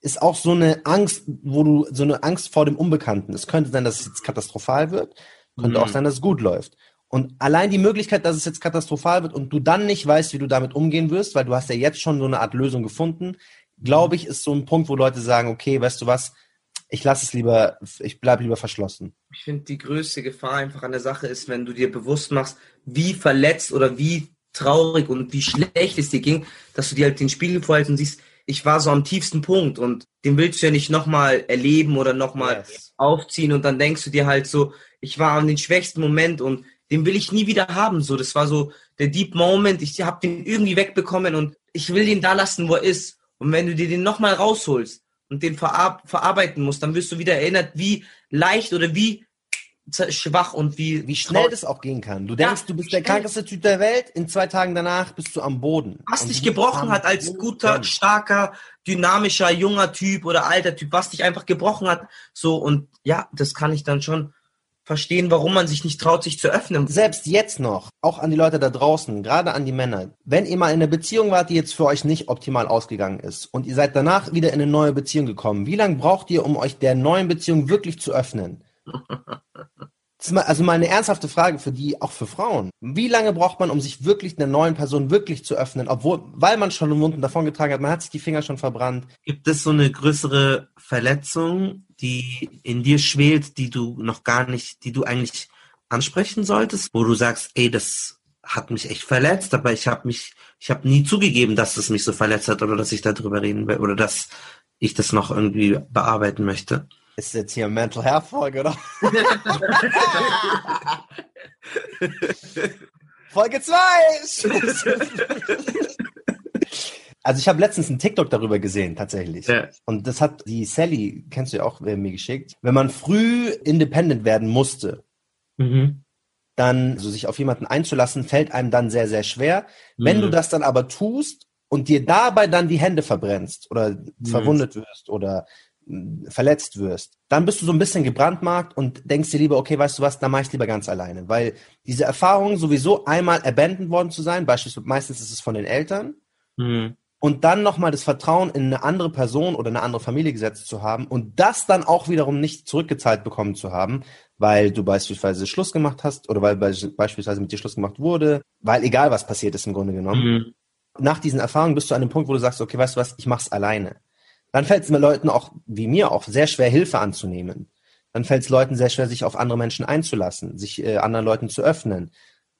ist auch so eine Angst, wo du so eine Angst vor dem Unbekannten. Es könnte sein, dass es jetzt katastrophal wird, könnte Mhm. auch sein, dass es gut läuft. Und allein die Möglichkeit, dass es jetzt katastrophal wird und du dann nicht weißt, wie du damit umgehen wirst, weil du hast ja jetzt schon so eine Art Lösung gefunden, glaube ich, ist so ein Punkt, wo Leute sagen, okay, weißt du was, ich lasse es lieber, ich bleibe lieber verschlossen. Ich finde, die größte Gefahr einfach an der Sache ist, wenn du dir bewusst machst, wie verletzt oder wie traurig und wie schlecht es dir ging, dass du dir halt den Spiegel vorhältst und siehst, ich war so am tiefsten Punkt und den willst du ja nicht nochmal erleben oder nochmal Yes. aufziehen und dann denkst du dir halt so, ich war an den schwächsten Moment und den will ich nie wieder haben. So, das war so der Deep Moment. Ich habe den irgendwie wegbekommen und ich will den da lassen, wo er ist. Und wenn du dir den nochmal rausholst und den verar verarbeiten musst, dann wirst du wieder erinnert, wie leicht oder wie schwach und wie Wie schnell traurig- das auch gehen kann. Du Ja, denkst, du bist der krankeste Typ der Welt, in zwei Tagen danach bist du am Boden. was Und dich gebrochen hat als guter, starker, dynamischer, junger Typ oder alter Typ, was dich einfach gebrochen hat. So, und ja, das kann ich dann schon verstehen, warum man sich nicht traut, sich zu öffnen. Selbst jetzt noch, auch an die Leute da draußen, gerade an die Männer, wenn ihr mal in einer Beziehung wart, die jetzt für euch nicht optimal ausgegangen ist und ihr seid danach wieder in eine neue Beziehung gekommen, wie lange braucht ihr, um euch der neuen Beziehung wirklich zu öffnen? Also mal eine ernsthafte Frage für die, auch für Frauen. Wie lange braucht man, um sich wirklich einer neuen Person wirklich zu öffnen, obwohl, weil man schon einen Wunden davongetragen hat, man hat sich die Finger schon verbrannt. Gibt es so eine größere Verletzung, die in dir schwelt, die du noch gar nicht, die du eigentlich ansprechen solltest, wo du sagst, ey, das hat mich echt verletzt, aber ich habe mich, ich habe nie zugegeben, dass es mich so verletzt hat oder dass ich darüber reden will oder dass ich das noch irgendwie bearbeiten möchte. Ist jetzt hier Mental Health Folge, oder? Folge 2! also ich habe letztens einen TikTok darüber gesehen, tatsächlich. Ja. Und das hat die Sally, kennst du ja auch, mir geschickt. Wenn man früh independent werden musste, Mhm. dann so sich auf jemanden einzulassen, fällt einem dann sehr, sehr schwer. Wenn Mhm. du das dann aber tust und dir dabei dann die Hände verbrennst oder verwundet wirst oder verletzt wirst, dann bist du so ein bisschen gebrandmarkt und denkst dir lieber, okay, weißt du was, dann mach ich lieber ganz alleine. Weil diese Erfahrung, sowieso einmal abandoned worden zu sein, beispielsweise meistens ist es von den Eltern, Mhm. und dann nochmal das Vertrauen in eine andere Person oder eine andere Familie gesetzt zu haben und das dann auch wiederum nicht zurückgezahlt bekommen zu haben, weil du beispielsweise Schluss gemacht hast oder weil be- beispielsweise mit dir Schluss gemacht wurde, weil egal was passiert ist im Grunde genommen. Mhm. Nach diesen Erfahrungen bist du an dem Punkt, wo du sagst, okay, weißt du was, ich mach's alleine. Dann fällt es mir Leuten auch, wie mir auch, sehr schwer, Hilfe anzunehmen. Dann fällt es Leuten sehr schwer, sich auf andere Menschen einzulassen, sich äh, anderen Leuten zu öffnen.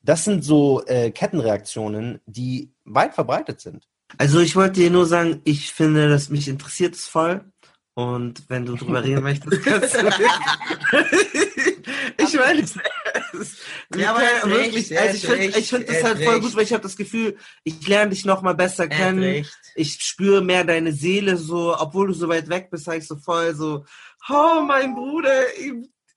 Das sind so äh, Kettenreaktionen, die weit verbreitet sind. Also ich wollte dir nur sagen, ich finde, dass mich interessiert es voll. Und wenn du drüber reden möchtest, kannst du. ich meine, es Ja, aber er wirklich, recht, also ich finde ich find das halt voll recht. gut, weil ich habe das Gefühl, ich lerne dich noch mal besser Er kennen. Ich spüre mehr deine Seele so, obwohl du so weit weg bist, sag ich so voll so, oh, mein Bruder,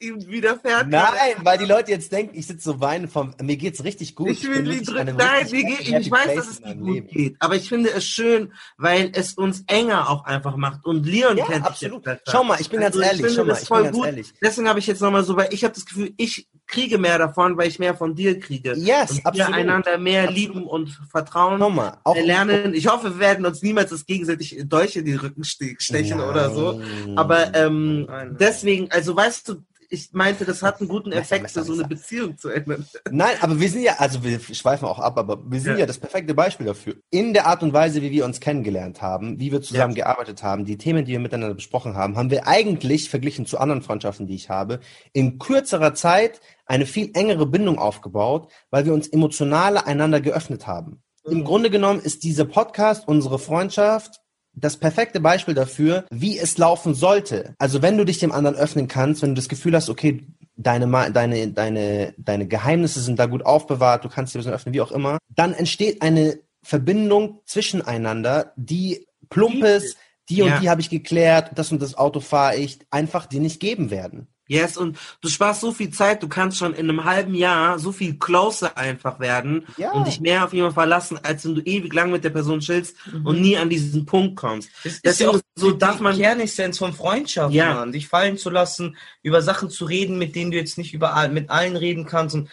ihm, widerfährt. Nein, weil die Leute jetzt denken, ich sitze so weinen vom, mir geht's richtig gut. Ich will bin die drücken. Nein, mir geht, ich weiß, dass es dir meinem gut Leben. geht. Aber ich finde es schön, weil es uns enger auch einfach macht. Und Leon Ja, kennt absolut. jetzt. Schau mal, ich bin ganz Also ehrlich, finde schau mal, ich bin voll ganz gut. ehrlich. Deswegen habe ich jetzt nochmal so, weil ich habe das Gefühl, ich kriege mehr davon, weil ich mehr von dir kriege. Yes, und wir absolut. einander mehr Absolut. lieben und vertrauen. Schau mal, auch Wir lernen. Ich hoffe, wir werden uns niemals das gegenseitig Dolch in die Rücken ste- stechen Nein. oder so. Aber ähm, deswegen, also weißt du, ich meinte, das hat einen guten Effekt so eine. Beziehung zu ändern. Nein, aber wir sind ja, also wir schweifen auch ab, aber wir sind ja, Ja. das perfekte Beispiel dafür. In der Art und Weise, wie wir uns kennengelernt haben, wie wir zusammen gearbeitet haben, die Themen, die wir miteinander besprochen haben, haben wir eigentlich, verglichen zu anderen Freundschaften, die ich habe, in kürzerer Zeit eine viel engere Bindung aufgebaut, weil wir uns emotionaler einander geöffnet haben. Im Grunde genommen ist dieser Podcast, unsere Freundschaft, das perfekte Beispiel dafür, wie es laufen sollte. Also wenn du dich dem anderen öffnen kannst, wenn du das Gefühl hast, okay, deine, deine, deine, deine Geheimnisse sind da gut aufbewahrt, du kannst dir ein bisschen öffnen, wie auch immer, dann entsteht eine Verbindung zwischeneinander, die plump ist, die und Ja. die habe ich geklärt, das und das Auto fahre ich, einfach dir nicht geben werden. Yes, und du sparst so viel Zeit, du kannst schon in einem halben Jahr so viel closer einfach werden Ja. und dich mehr auf jemanden verlassen, als wenn du ewig lang mit der Person chillst und nie an diesen Punkt kommst. Das ist Deswegen ja auch so darf man Kernessenz von Freundschaft, Ja. Mann. Dich fallen zu lassen, über Sachen zu reden, mit denen du jetzt nicht überall mit allen reden kannst. Und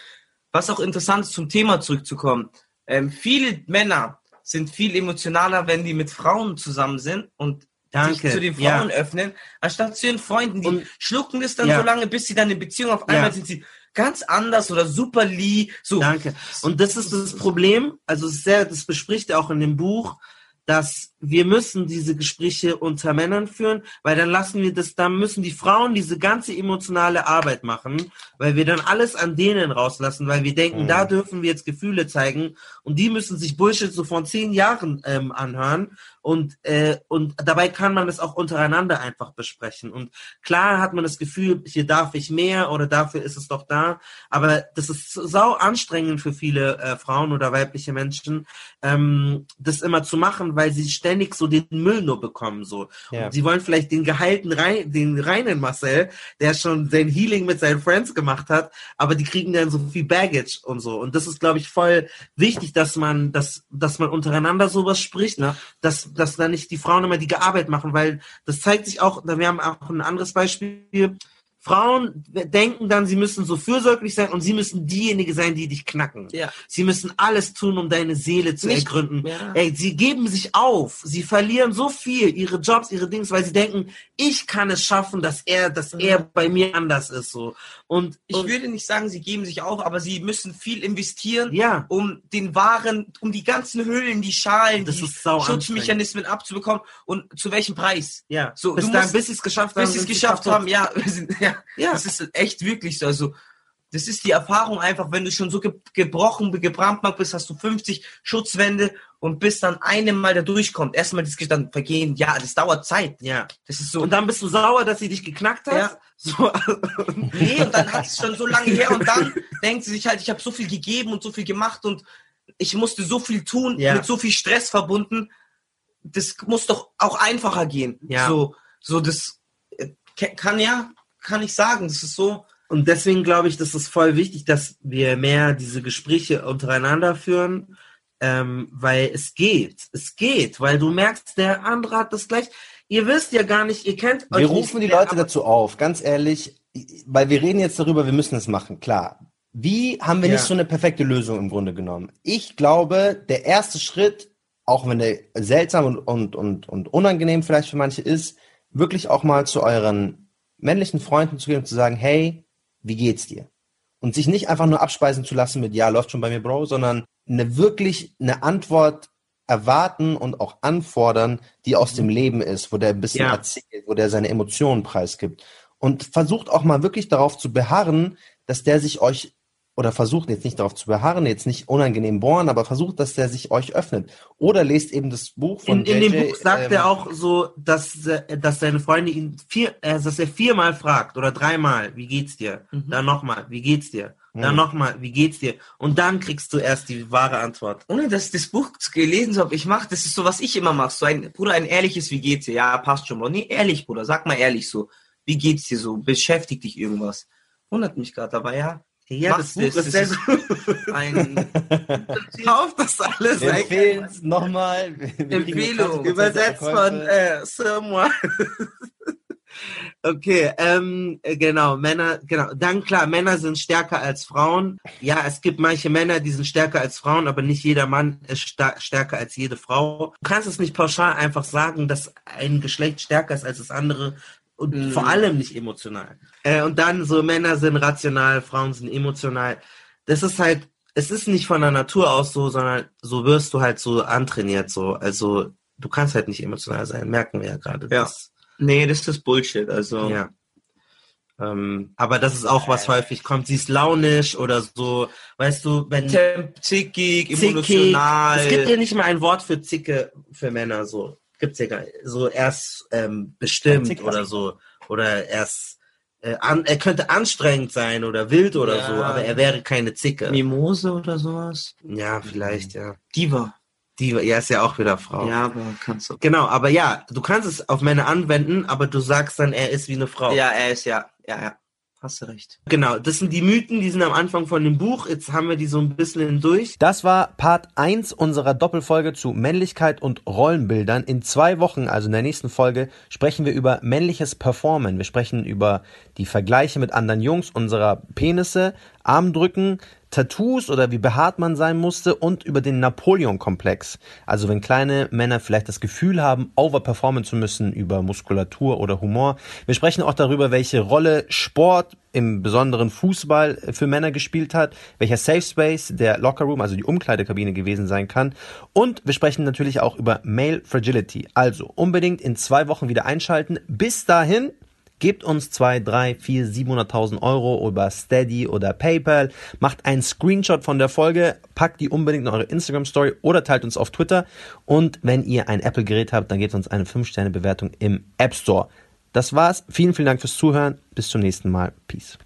was auch interessant ist, zum Thema zurückzukommen. Ähm, viele Männer sind viel emotionaler, wenn die mit Frauen zusammen sind und Danke. sich zu den Ja. Frauen öffnen, anstatt zu ihren Freunden. Die Und- schlucken das dann Ja. so lange, bis sie dann in Beziehung auf einmal Ja. sind sie ganz anders oder super lieb. So. Danke. Und das ist das Problem, also sehr, das bespricht er auch in dem Buch, dass wir müssen diese Gespräche unter Männern führen, weil dann lassen wir das, dann müssen die Frauen diese ganze emotionale Arbeit machen, weil wir dann alles an denen rauslassen, weil wir denken, da dürfen wir jetzt Gefühle zeigen und die müssen sich Bullshit so von zehn Jahren ähm, anhören und äh, und dabei kann man das auch untereinander einfach besprechen und klar hat man das Gefühl, hier darf ich mehr oder dafür ist es doch da, aber das ist sau anstrengend für viele äh, Frauen oder weibliche Menschen, ähm, das immer zu machen, weil sie ständig so den Müll nur bekommen so. Ja. Und sie wollen vielleicht den geheilten rein, den reinen Marcel, der schon sein Healing mit seinen Friends gemacht hat, aber die kriegen dann so viel Baggage und so. Und das ist, glaube ich, voll wichtig, dass man, dass, dass man untereinander sowas spricht, ne? dass, dass da nicht die Frauen immer die Arbeit machen, weil das zeigt sich auch, wir haben auch ein anderes Beispiel. Frauen denken dann, sie müssen so fürsorglich sein und sie müssen diejenige sein, die dich knacken. Ja. Sie müssen alles tun, um deine Seele zu Nicht- ergründen. Ja. Ey, sie geben sich auf. Sie verlieren so viel, ihre Jobs, ihre Dings, weil sie denken, ich kann es schaffen, dass er, dass er bei mir anders ist, so. Und, Ich und würde nicht sagen, sie geben sich auf, aber sie müssen viel investieren, ja, um den Waren, um die ganzen Hüllen, die Schalen, Das die Schutzmechanismen abzubekommen und zu welchem Preis? ja. So, bis du dann, musst- bis sie es geschafft haben. Bis sie es geschafft haben, ja, ja, Ja. das ist echt wirklich so. Also, das ist die Erfahrung einfach, wenn du schon so ge gebrochen, gebrandmarkt bist, hast du 50 Schutzwände und bis dann einem Mal da durchkommt. Erstmal das dann vergehen, ja, das dauert Zeit. Ja. Das ist so. Und dann bist du sauer, dass sie dich geknackt hat. Ja. So, Nee, und dann hat es schon so lange her und dann denkt sie sich halt, ich habe so viel gegeben und so viel gemacht und ich musste so viel tun, Ja. mit so viel Stress verbunden. Das muss doch auch einfacher gehen. Ja. So, so das äh, kann ja, kann ich sagen. Das ist so. Und deswegen glaube ich, das ist voll wichtig, dass wir mehr diese Gespräche untereinander führen, ähm, weil es geht. Es geht, weil du merkst, der andere hat das gleich. Ihr wisst ja gar nicht, ihr kennt Wir euch rufen die Leute dazu auf, ganz ehrlich, weil wir reden jetzt darüber, wir müssen es machen, klar. Wie haben wir Ja. nicht so eine perfekte Lösung im Grunde genommen? Ich glaube, der erste Schritt, auch wenn der seltsam und, und, und, und unangenehm vielleicht für manche ist, wirklich auch mal zu euren männlichen Freunden zu gehen und zu sagen, hey, wie geht's dir? Und sich nicht einfach nur abspeisen zu lassen mit, ja, läuft schon bei mir, Bro, sondern eine wirklich eine Antwort erwarten und auch anfordern, die aus dem Leben ist, wo der ein bisschen Ja. erzählt, wo der seine Emotionen preisgibt. Und versucht auch mal wirklich darauf zu beharren, dass der sich euch, oder versucht jetzt nicht darauf zu beharren, jetzt nicht unangenehm bohren, aber versucht, dass der sich euch öffnet. Oder lest eben das Buch von In, in dem Buch sagt ähm, er auch so, dass, dass seine Freunde ihn vier, äh, dass er viermal fragt oder dreimal, wie geht's dir? Dann nochmal, wie geht's dir? Dann Mhm. nochmal, wie geht's dir? Und dann kriegst du erst die wahre Antwort. Ohne dass ich das Buch gelesen habe, ich mache, das ist so, was ich immer mache. So ein, Bruder, ein ehrliches, wie geht's dir? Ja, passt schon, Bro. Nee, ehrlich, Bruder, sag mal ehrlich so. Wie geht's dir so? Beschäftigt dich irgendwas? Wundert mich gerade, aber ja. Ja, Mach das Buch ist sehr gut. Ein Kauf das alles. Wir empfehlen es nochmal. Empfehlung. 20% Übersetzt von äh, Sir Moi. Okay, ähm, äh, genau, Männer, genau. Dann klar, Männer sind stärker als Frauen. Ja, es gibt manche Männer, die sind stärker als Frauen, aber nicht jeder Mann ist stärker als jede Frau. Du kannst es nicht pauschal einfach sagen, dass ein Geschlecht stärker ist als das andere und Mhm. vor allem nicht emotional. Äh, und dann so Männer sind rational, Frauen sind emotional. Das ist halt, es ist nicht von der Natur aus so, sondern so wirst du halt so antrainiert so. Also du kannst halt nicht emotional sein, merken wir ja gerade. Ja. Das- nee, das ist Bullshit. Also, ja. Ähm, aber das ist auch was häufig kommt. Sie ist launisch oder so, weißt du, wenn zickig, zickig. emotional. Es gibt ja nicht mal ein Wort für Zicke für Männer so. Gibt's ja gar nicht. So erst ähm, bestimmt oder so oder erst äh, an, er könnte anstrengend sein oder wild oder Ja. so, aber er wäre keine Zicke. Mimose oder sowas. Ja, vielleicht ja. Diva. Die, ja, ist ja auch wieder Frau. Ja, aber kannst du. Genau, aber ja, du kannst es auf Männer anwenden, aber du sagst dann, er ist wie eine Frau. Ja, er ist ja, ja, ja. Hast du recht. Genau, das sind die Mythen, die sind am Anfang von dem Buch. Jetzt haben wir die so ein bisschen durch. Das war Part 1 unserer Doppelfolge zu Männlichkeit und Rollenbildern. In zwei Wochen, also in der nächsten Folge, sprechen wir über männliches Performen. Wir sprechen über die Vergleiche mit anderen Jungs unserer Penisse, Armdrücken, Tattoos oder wie behaart man sein musste und über den Napoleon-Komplex. Also wenn kleine Männer vielleicht das Gefühl haben, overperformen zu müssen über Muskulatur oder Humor. Wir sprechen auch darüber, welche Rolle Sport im besonderen Fußball für Männer gespielt hat, welcher Safe Space der Locker Room, also die Umkleidekabine gewesen sein kann. Und wir sprechen natürlich auch über Male Fragility. Also unbedingt in zwei Wochen wieder einschalten. Bis dahin, Gebt uns 2, 3, 4, 700.000 Euro über Steady oder PayPal. Macht einen Screenshot von der Folge, packt die unbedingt in eure Instagram Story oder teilt uns auf Twitter. Und wenn ihr ein Apple-Gerät habt, dann gebt uns eine 5-Sterne-Bewertung im App Store. Das war's. Vielen, vielen Dank fürs Zuhören. Bis zum nächsten Mal. Peace.